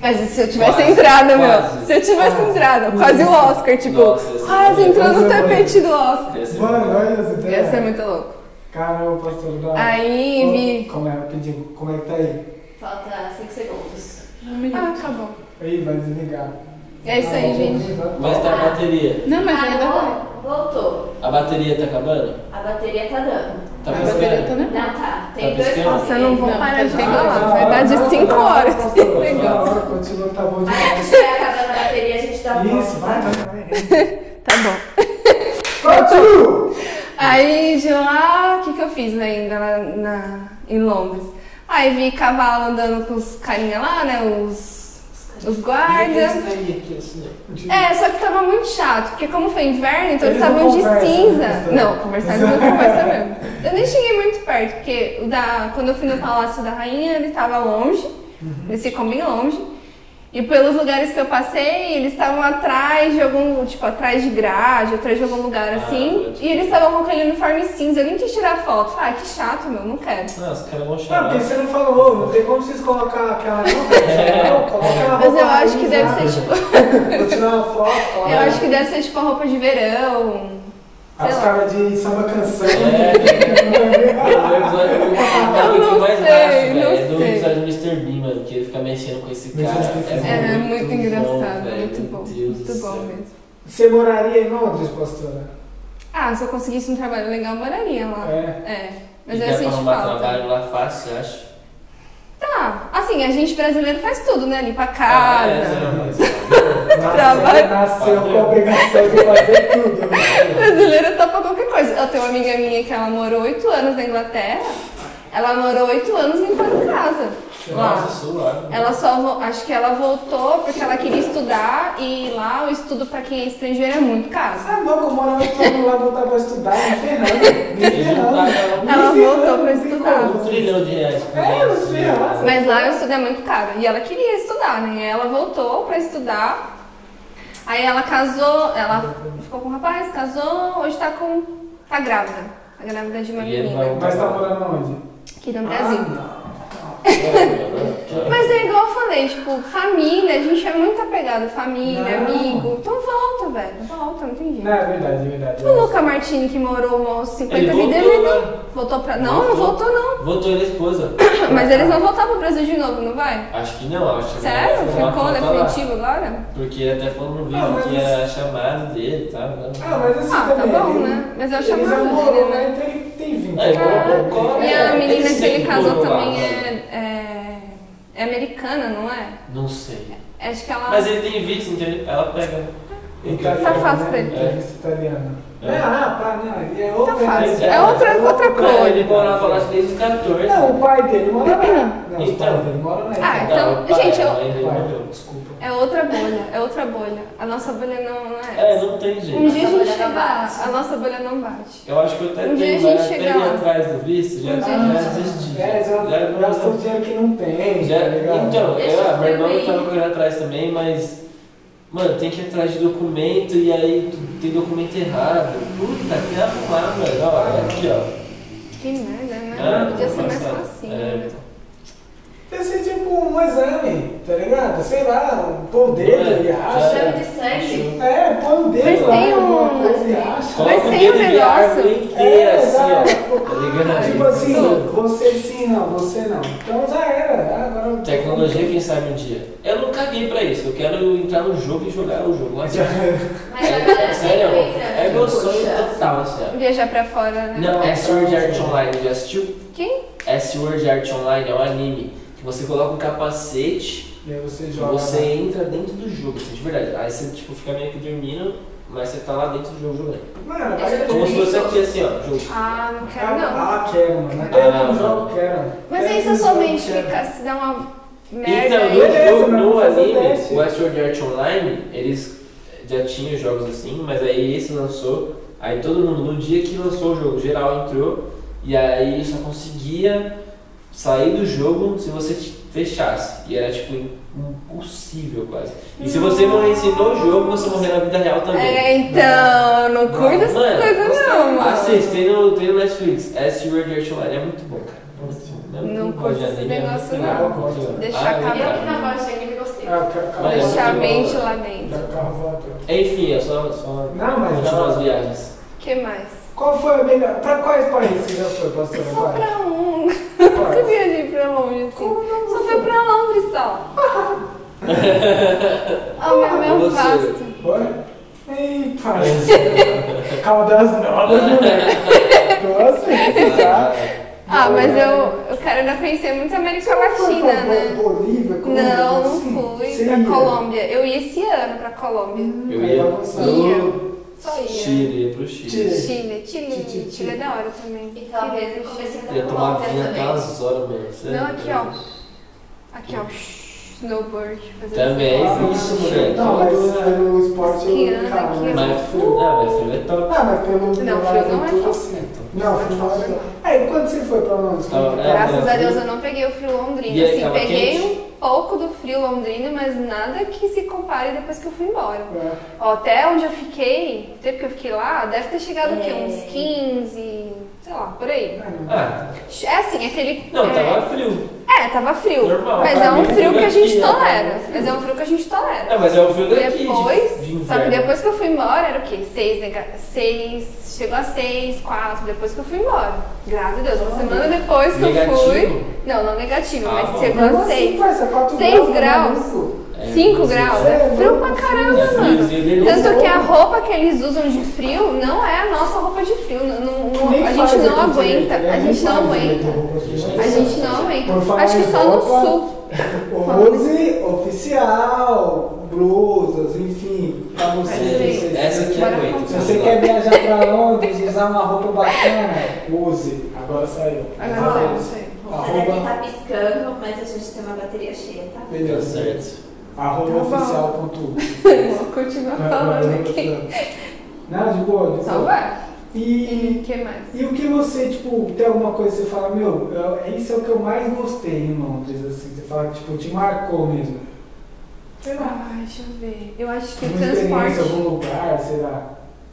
Mas e se eu tivesse Quase, entrado, meu? quase. Se eu tivesse Quase. entrado, quase o Oscar, tipo, Nossa, ia quase entrou no tapete do Oscar. Ia Mano, olha essa Ia ideia. ser muito louco. Caramba, pastor. Dá. Aí Ô, vi. Como é, pedi, como é que tá aí? Falta 5 segundos. Um minuto. Ah, acabou. Aí, vai desligar. É isso aí, gente. Mas tá a bateria. Não, mas Ah, ainda vai. vol- Voltou. A bateria tá acabando? A bateria tá dando. Tá A bateria tá né? Não, tá. Tem Tá dois? Nossa, eu não vou Não, parar de tem falar. Na verdade, 5 horas. Legal. Continua, tá bom Aí demais. estiver acabando a bateria, a gente dá um Isso, vai, tá? vai, vai. Tá bom. Continua! Aí de lá, o que, que eu fiz ainda lá na, em Londres? Aí vi cavalo andando com os carinha lá, né? Os, os guardas. Aqui, assim. É, só que tava muito chato, porque como foi inverno, então eles estavam de cinza. Não, conversar eles não conversam mesmo. Eu nem cheguei muito perto, porque da, quando eu fui no Palácio da Rainha, ele estava longe, eles ficam bem longe. E pelos lugares que eu passei, eles estavam atrás de algum, tipo, atrás de grade, atrás de algum lugar assim. pode e eles estavam com aquele uniforme cinza. Eu nem quis tirar foto. Falei, ah, que chato, meu, não quero. Não, os caras vão Não, chamar. porque você não falou, não tem como vocês colocar aquela. Não, velho, não, coloca aquela Mas eu roupa acho que deve lá. ser tipo. Vou tirar uma foto, coloca. Eu acho que deve ser tipo a roupa de verão. As lá. caras de samba canção. É. Episódio Eu eu velho, não é sei. Episódio do Mr. Bean, mano, que ele fica mexendo com esse cara. É. É muito bom, engraçado, velho, muito meu bom. Deus Muito bom mesmo. Você moraria em Londres, pastora? Ah, se eu conseguisse um trabalho legal, eu moraria lá. É. É. Mas e eu sinto arrumar falta. trabalho lá fácil, você acha? Tá, assim, a gente brasileiro faz tudo, né? Limpa a Ah, casa. é, não, Nasceu, Trabalho. nasceu com a obrigação de fazer tudo. né? brasileiro topa qualquer coisa. Eu tenho uma amiga minha que ela morou oito anos na Inglaterra. Ela morou oito anos limpando casa. Lá. Nossa, suave. Ela só, acho que ela voltou porque ela queria estudar e lá o estudo pra quem é estrangeiro é muito caro. Ah, não, que eu moro oito anos lá, voltar pra estudar, me ferrando. Me Ela voltou tem estudar. como. um trilhão de reais É, mês, não sei, nossa. Mas lá o estudo é muito caro. E ela queria estudar, né? Ela voltou pra estudar. Aí ela casou, ela ficou com o rapaz, casou, hoje tá com. tá grávida. Tá grávida de uma E menina. Mas tá morando onde? Aqui no Brasil. Ah, Mas é igual eu falei, tipo, família, a gente é muito apegado, família, Não. amigo. Então volta, velho. Volta, não tem jeito. não, é verdade, é verdade. O Luca Martini, que morou uns 50 Ele voltou, ele não né? voltou pra. Não, não voltou não. Voltou ele a esposa. Mas eles vão voltar pro Brasil de novo, não vai? Acho que não, acho que Sério? não. Ficou definitivo agora? Porque ele até falou no vídeo Ah, mas que era chamado dele, tá? Ah, mas assim Ah, tá também. bom, ele- né? Mas é o chamado dele, né? né? Então ele tem 20. É, igual né? o Cora, E a É, menina ele que ele casou também né? é, é. é americana, não é? Não sei. Acho que ela. Mas ele tem visto, então ela pega. Italiano, Tá fácil né? pra ele. Entrevista italiana. É. Ah, pá, não. É outra Tá fácil. coisa. É outra- outra coisa. É, ele morava lá desde os 14. Não, o pai dele mora lá. Não, Então. pais dele moram lá. Ah, então. então- o pai, gente, eu- Pai, desculpa. É outra bolha, é outra bolha. A nossa bolha não, não é. É, não tem Um jeito. dia a gente bolha chega não lá, bate. a nossa bolha não bate. Eu acho que eu até Um dia tenho, a gente mas até chega ir lá. atrás do visto, já, Um dia a já desisti. É, já gastou dinheiro que não tem, já- tá então, Deixa eu, eu meu irmão ver. tava correndo atrás também, mas. Mano, tem que ir atrás de documento e aí tu- tem documento errado. Puta, que arrumar, mano. Ó, aqui, ó. Que merda, né? Ah, Podia ser mais facinho. É, né? então. Deve ser tipo um exame, tá ligado? Sei lá, põe o dedo e É, acha. Exame de sangue. É, põe o dedo Mas lá, tem um- coisa e acha. O tem um dedo de negócio. inteira, É, assim, ó. Tá ligado? Tipo assim, você sim, não, você não. Então já era. Agora Tecnologia, quem sabe um dia. Eu não caguei pra isso, eu quero entrar no jogo e jogar o jogo. Mas. Mas agora sério, é meu Poxa. sonho total, assim, ó. Viajar pra fora, né? Não, é Sword Art Online, já assistiu? Quem? É Sword Art Online, é um anime. Que você coloca um capacete E aí você joga. você entra dentro do jogo, assim, de verdade. Aí você tipo, fica meio que dormindo, mas você tá lá dentro do jogo jogando. Mano, ter Como se fosse aqui assim, ó, jogo. Ah, não quero não. ah, quero, mano. Até eu Ah, não jogo, quero. Mas aí se a um sua jogo, mente quero. fica, se dá uma merda Então, no, Beleza, no, mas no anime, o Sword Art Online, eles já tinham jogos assim, mas aí esse lançou, aí todo mundo, no dia que lançou o jogo, geral entrou, e aí só conseguia sair do jogo se você fechasse. E era tipo impossível quase. E se você morresse no jogo, você morrer na vida real também. É, então, não curta essas Mano, coisas não, mano. Assiste, tem no, tem no Netflix, é Sword Art Online, é muito bom, cara. Muito bom. Não curto anime, é não. muito legal. Deixa Ah, acabar. Eu que não gosto anime gostei. Ah, é Deixar a mente lá dentro. Enfim, é só, só Não, mas continuar não. as viagens. O que mais? Qual foi a melhor? Pra quais países você já foi, pastora? Só Vai. pra um. Nunca viajei pra longe assim. Só foi pra Londres só. Ah, meu, E meu vasto. Foi? Ei, parceiro. Caldas novas, moleque. Nossa, você sabe. Ah, mas eu, eu quero ainda conhecer muito a América Você não foi Latina, pra né? Bolívia? Colômbia, Não, assim? não fui Você pra ia? Colômbia. Eu ia esse ano pra Colômbia. Eu ia pro Só ia. Chile, ia pro Chile. Chile. Chile, Chile, Chile. Chile é da hora também. E talvez ir. começo da Ia tomar vinho também. aquelas horas. Você Não, é aqui, ó. Aqui, ó. Snowboard. Fazer Também existe, moleque. Não, mas pelo esporte eu cara, aqui, né? Mas frio, ah, mas frio é top. Ah, mas pelo Não, frio não é top. assim. Não, frio não é top. Aí, quando você foi pra Londres? Ah, é? Graças é, a Deus frio. eu não peguei o frio londrino. Assim, peguei quente? um pouco do frio londrino, mas nada que se compare depois que eu fui embora. É. Ó, até onde eu fiquei, o tempo que eu fiquei lá, deve ter chegado o quê? É. Uns 15, sei lá, por aí. Ah, É assim, aquele. não, é, tava frio. É, tava frio. Normal, mas pra é um mim, frio que a gente tolera. né? Mas é um frio que a gente tolera. É, mas é o frio daqui, de- Depois, de, só que depois que eu fui embora, era o quê? Seis, nega- seis chegou a seis, quatro, depois que eu fui embora. Graças a Deus, uma semana depois que eu Negativo? fui. Não, não negativo, Ah, mas bom. chegou a Como assim, seis. Seis graus, graus. maluco? É, 5 inclusive, graus, é é frio pra caramba, é mano. delícia. Tanto que a roupa que eles usam de frio não é a nossa roupa de frio. Não, não- a gente não aguenta. A gente não aguenta. roupa A gente não aguenta. Acho que só no roupa, sul. Use oficial, blusas, enfim, pra você. Essa aqui aguenta. Se você quer viajar pra Londres, usar uma roupa bacana, use. Agora saiu. Agora saiu, deve Arroba, estar piscando, mas a gente tem uma bateria cheia, tá? Tá beleza. certo. Arroba bom. oficial ponto. Vou continuar falando aqui. Não, de boa, de Só boa. vai. E, E o que mais? e o que você, tipo, tem alguma coisa que você fala, meu, eu- isso é o que eu mais gostei em Londres, assim, você fala, tipo, te marcou mesmo. Sei lá. Ai, deixa eu ver. Eu acho que Uma transporte. algum lugar, sei lá.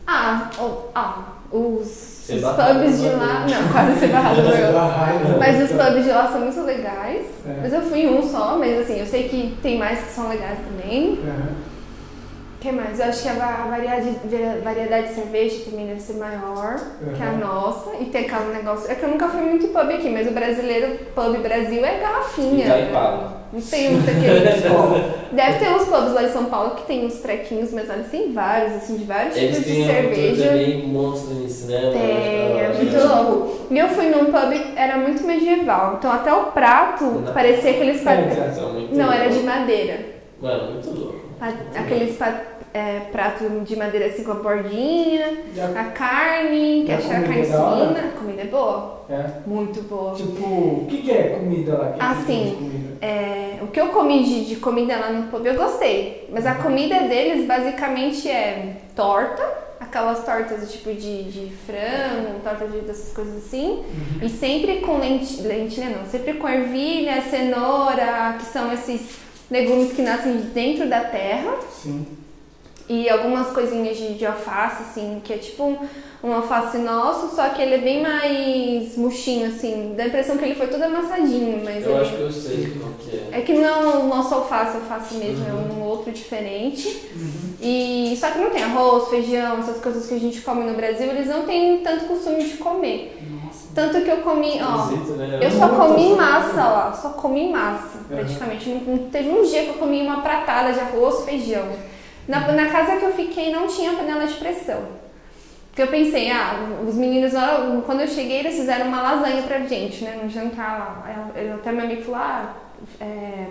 Ah, o- ah, os, os pubs de lá. Não, quase ser barrado raiva. Mas os pubs de lá são muito legais. É. Mas eu fui em um só, mas assim, eu sei que tem mais que são legais também. Aham. O que mais? Eu acho que a va- variedade, variedade de cerveja também deve ser maior que a nossa. E tem aquele negócio. É que eu nunca fui muito pub aqui, mas o brasileiro, pub Brasil é garrafinha. E Itaipava. Não tem aquele. Bom, deve ter uns pubs lá em São Paulo que tem uns trequinhos, mas eles têm vários, assim, de vários Eles tipos de cerveja. também monstro nisso, né? Tem, é mano? muito louco. E eu fui num pub, era muito medieval. Então até o prato Não. parecia aqueles. pa- É, São muito Não, era de madeira. Mano, muito louco. Aqueles pa- é, prato de madeira assim com a bordinha, a- a carne, que E a carne suína. A comida é boa. É. Muito boa. Tipo, o que, que é comida lá? Que Assim? É, o que eu comi de, de comida lá no pub eu gostei. Mas a comida deles basicamente é torta, aquelas tortas tipo de, de frango, torta de, dessas coisas assim. E sempre com lenti, lentilha não, sempre com ervilha, cenoura, que são esses legumes que nascem dentro da terra. Sim. E algumas coisinhas de, de alface, assim, que é tipo um, um alface nosso, só que ele é bem mais murchinho, assim. Dá a impressão que ele foi todo amassadinho, mas Eu ele... acho que eu sei qual que é. É que não é o nosso alface, alface mesmo, é um outro diferente. E só que não tem arroz, feijão, essas coisas que a gente come no Brasil, eles não têm tanto costume de comer. Tanto que eu comi, ó, né? eu só comi massa lá, só comi massa, Uhum. praticamente. Não, não teve um dia que eu comi uma pratada de arroz, feijão. Na, na casa que eu fiquei não tinha panela de pressão. Porque eu pensei, ah, os meninos quando eu cheguei, eles fizeram uma lasanha pra gente, né, no jantar lá. Aí eu- eu- até meu amigo falou, ah, é,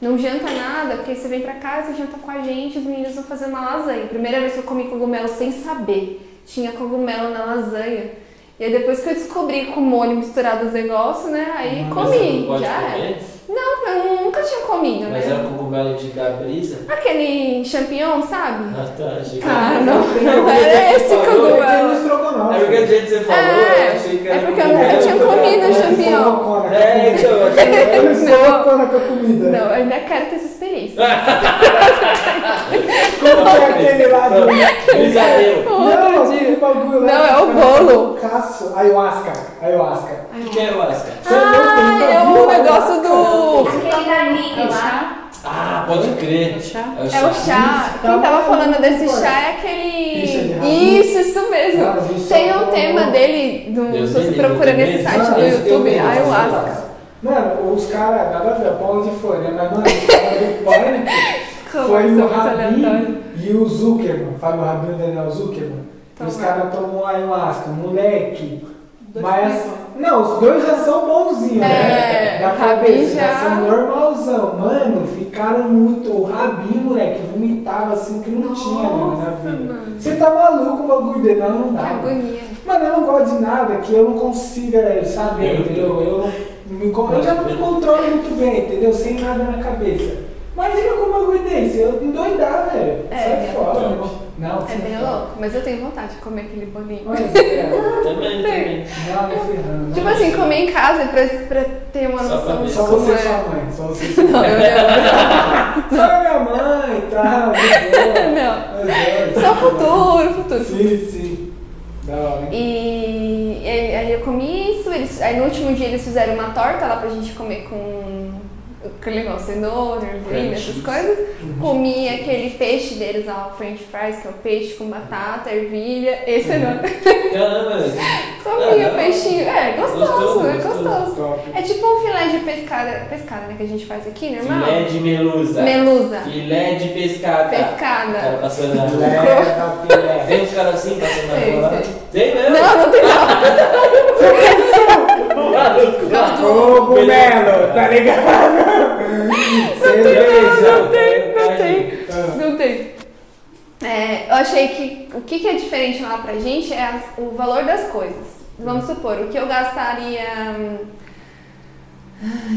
não janta nada, porque você vem pra casa, janta com a gente, os meninos vão fazer uma lasanha. Primeira vez que eu comi cogumelo sem saber, tinha cogumelo na lasanha. E aí depois que eu descobri com molho misturado os negócios, né, aí Mas você comi, já era. Não, eu nunca tinha comido, Mas né? era cogumelo de dar brisa? Aquele champignon, sabe? Ah, tá. Achei que Ah, era. não, não a era gente esse cogumelo. estrogonofe. É porque a gente você falou, É, eu achei que era é porque eu nunca tinha comido champignon. na É, então, eu achei que Ele Não. colocou na comida. Não, eu ainda quero ter essa experiência. Como é aquele lá do... Não, aquele bagulho lá. Não, é o bolo. Caço. Ayahuasca. Ayahuasca. O que é nunca- Ah, é o ayahuasca? negócio do. Aquele da Lili lá. Ah, pode crer. O chá? É o É chá. o chá. Isso, Quem tava bom, falando desse chá é aquele. Isso, é. Isso, mesmo. Ah, isso Tem é um tema dele, do, Deus se você procura nesse site Mano, do YouTube, ayahuasca. Mano, os caras, nada a ver, Paulo de Folha, mas mano, os caras do Pânico foi o Rabin e o Zuckerman, Fábio Rabin e o Daniel Zuckerman. Toma. Os caras tomam ayahuasca, moleque. Dois Mas, não, os dois já são bonzinhos, né? É, Da Rabin cabeça, já... já- são normalzão. Mano, ficaram muito. O Rabin, moleque, vomitava assim que não tinha mano, na Nossa, vida. mano. Você tá maluco o bagulho dele? Não, não Que dá. agonia. Mano, eu não gosto de nada que eu não consiga saber, Eu- entendeu? Eu, me, con- eu já não me controlo muito bem, entendeu? Sem nada na cabeça. Imagina com um bagulho desse, eu endoidar, velho. É, Sai é fora. Não, É bem louco, mas eu tenho vontade de comer aquele bolinho. Mas é, Também, também. não, me ferrando. Tipo assim, comer em casa pra, pra ter uma Só pra noção de Só como você e é. sua mãe, só você e sua Não, mãe. eu. Só minha mãe e tal. Não. Meu Deus. Só futuro, futuro. Sim, sim. Da hora? E aí aí eu comi isso, eles, aí no último dia eles fizeram uma torta lá pra gente comer com aquele negócio, cenoura, ervilha, essas coisas. Comi aquele peixe deles lá, o french fries, que é o peixe com batata, ervilha e cenoura. Caramba, Comi Ah, o peixinho, é gostoso, Gostoso, é gostoso. gostoso. É tipo um filé de pescada, pescada né, que a gente faz aqui, normal? filé de melusa. Melusa. Filé de pescada. Pescada. O cara passando na rua. Leva, filé. Tem uns caras assim passando na rua. Tem mesmo? Não, não tem não. Cogumelo, tá ligado? Cerveja. Não tem, não tem. Ah. Não tem. É, eu achei que o que, que é diferente lá pra gente é as- o valor das coisas. Vamos supor, o que eu gastaria. hum,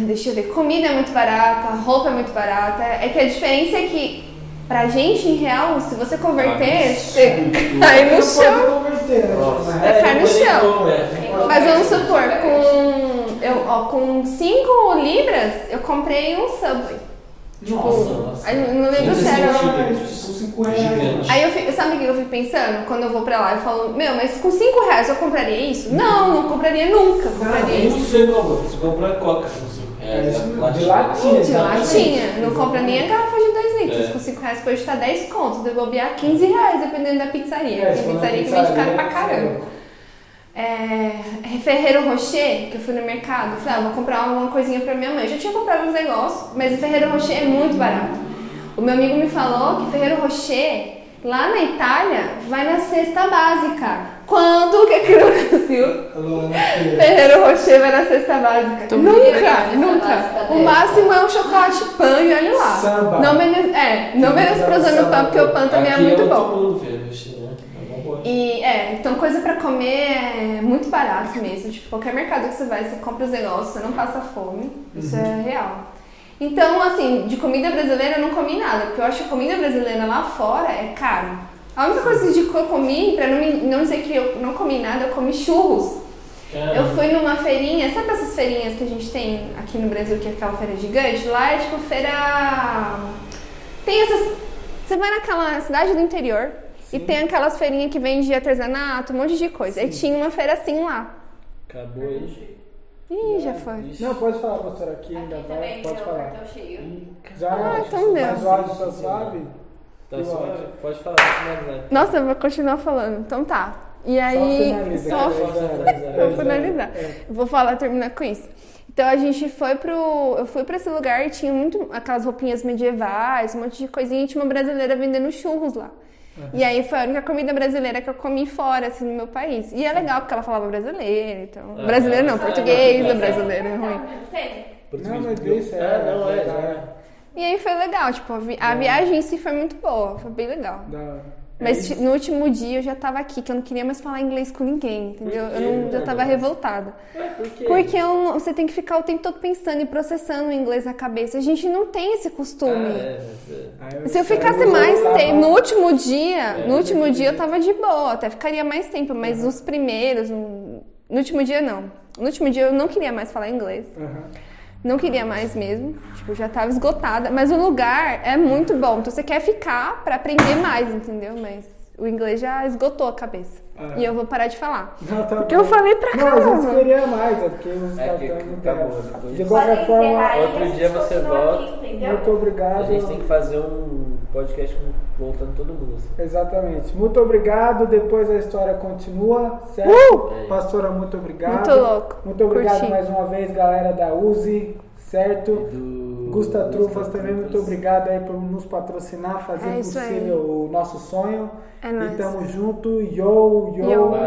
Deixa eu ver, comida é muito barata, roupa é muito barata. É que a diferença é que pra gente, em real, se você converter, você cai no Não chão. converter, né? Vai cair no chão. como, é. Mas vamos supor, com, eu, ó, com 5 libras, eu comprei um Subway. Nossa, nossa. Eu não lembro se Cinco era. centímetros. Com 5 reais. Gigante. Aí eu fico, sabe o que eu fico pensando? Quando eu vou pra lá, eu falo, meu, mas com 5 reais eu compraria isso? Não, não compraria nunca. Compraria Não isso. sei como. Você compra coca com 5 reais. É, de latinha. De latinha, não compra nem a garrafa de 2 litros. É. Com 5 reais pode estar 10 contos, de bobear 15 reais, dependendo da pizzaria. É, Tem pizzaria que vende caro pra pizzaria, caramba. É, Ferreiro Rocher, que eu fui no mercado, falei, ah, vou comprar alguma coisinha pra minha mãe. Eu já tinha comprado uns negócios, mas o Ferreiro Rocher é muito barato. O meu amigo me falou que Ferreiro Rocher, lá na Itália, vai na cesta básica. Quando que aqui no Brasil Feira. Ferreiro Rocher vai na cesta básica? Tô nunca, nunca. O máximo é um chocolate pan e olha lá. Samba. Não, menos, é, não menosprezando o pan, porque o pan também é Aqui muito outro bom. mundo. E é, então coisa pra comer é muito barato mesmo. Tipo, qualquer mercado que você vai, você compra os negócios, você não passa fome. Isso Uhum. é real. Então, assim, de comida brasileira eu não comi nada, porque eu acho que comida brasileira lá fora é caro. A única coisa de que eu comi, pra não, não dizer que eu não comi nada, eu comi churros. Caramba. Eu fui numa feirinha, sabe essas feirinhas que a gente tem aqui no Brasil, que é aquela feira gigante? Lá é tipo feira. Tem essas. Você vai naquela cidade do interior e tem aquelas feirinhas que vende artesanato, um monte de coisa. E tinha uma feira assim lá. Acabou aí. Ih, já foi. Ixi. Não, pode falar, pastora, aqui ainda Aqui vai, também pode tem o falar. cartão cheio. Já, Ah, então deu. mas o áudio tá suave? Tá E suave? áudio? Pode falar, pode finalizar. Nossa, eu vou continuar falando. Então tá. E aí. finaliza, só- né? Vou finalizar. É. Vou falar, terminar com isso. Então a gente foi pro. Eu fui pra esse lugar e tinha muito aquelas roupinhas medievais, um monte de coisinha e tinha uma brasileira vendendo churros lá. E aí foi a única comida brasileira que eu comi fora, assim, no meu país. E é legal porque ela falava brasileiro, então. Ah, brasileiro não, ah, português, é brasileiro, é ruim. Não, mas deixa, é, É, não, é. é, é. E aí foi legal, tipo, a, vi- a viagem em si foi muito boa, foi bem legal. Da hora. Mas no último dia eu já tava aqui, que eu não queria mais falar inglês com ninguém, entendeu? Eu não, já tava revoltada. Ué, por quê? Porque eu você tem que ficar o tempo todo pensando e processando o inglês na cabeça. A gente não tem esse costume. Ah, é, é. Se eu ficasse mais tempo, no último dia, É, no último dia eu tava de boa, até ficaria mais tempo, mas Uhum. nos primeiros, no, no último dia não. No último dia eu não queria mais falar inglês. Aham. Não queria mais mesmo, tipo, já tava esgotada, mas o lugar é muito bom. Então você quer ficar pra aprender mais, entendeu? Mas o inglês já esgotou a cabeça. Ah. E eu vou parar de falar. Não, tá Porque bom. eu falei pra Não, a gente caramba. queria mais, é porque os É que cartões não acabou, deram. depois. De qualquer forma, outro dia você volta. aqui, muito obrigado. A gente tem que fazer um podcast voltando todo mundo. Assim. Exatamente. Muito obrigado. Depois a história continua, certo? Uh! Pastora, muito obrigado. Muito louco. Muito obrigado Curti. mais uma vez, galera da Uzi, certo? Do Gusta Trufas Gusta também, muito obrigado aí por nos patrocinar, fazer É possível o nosso sonho. É E nóis. tamo junto. Yo, yo. Yo. Valeu.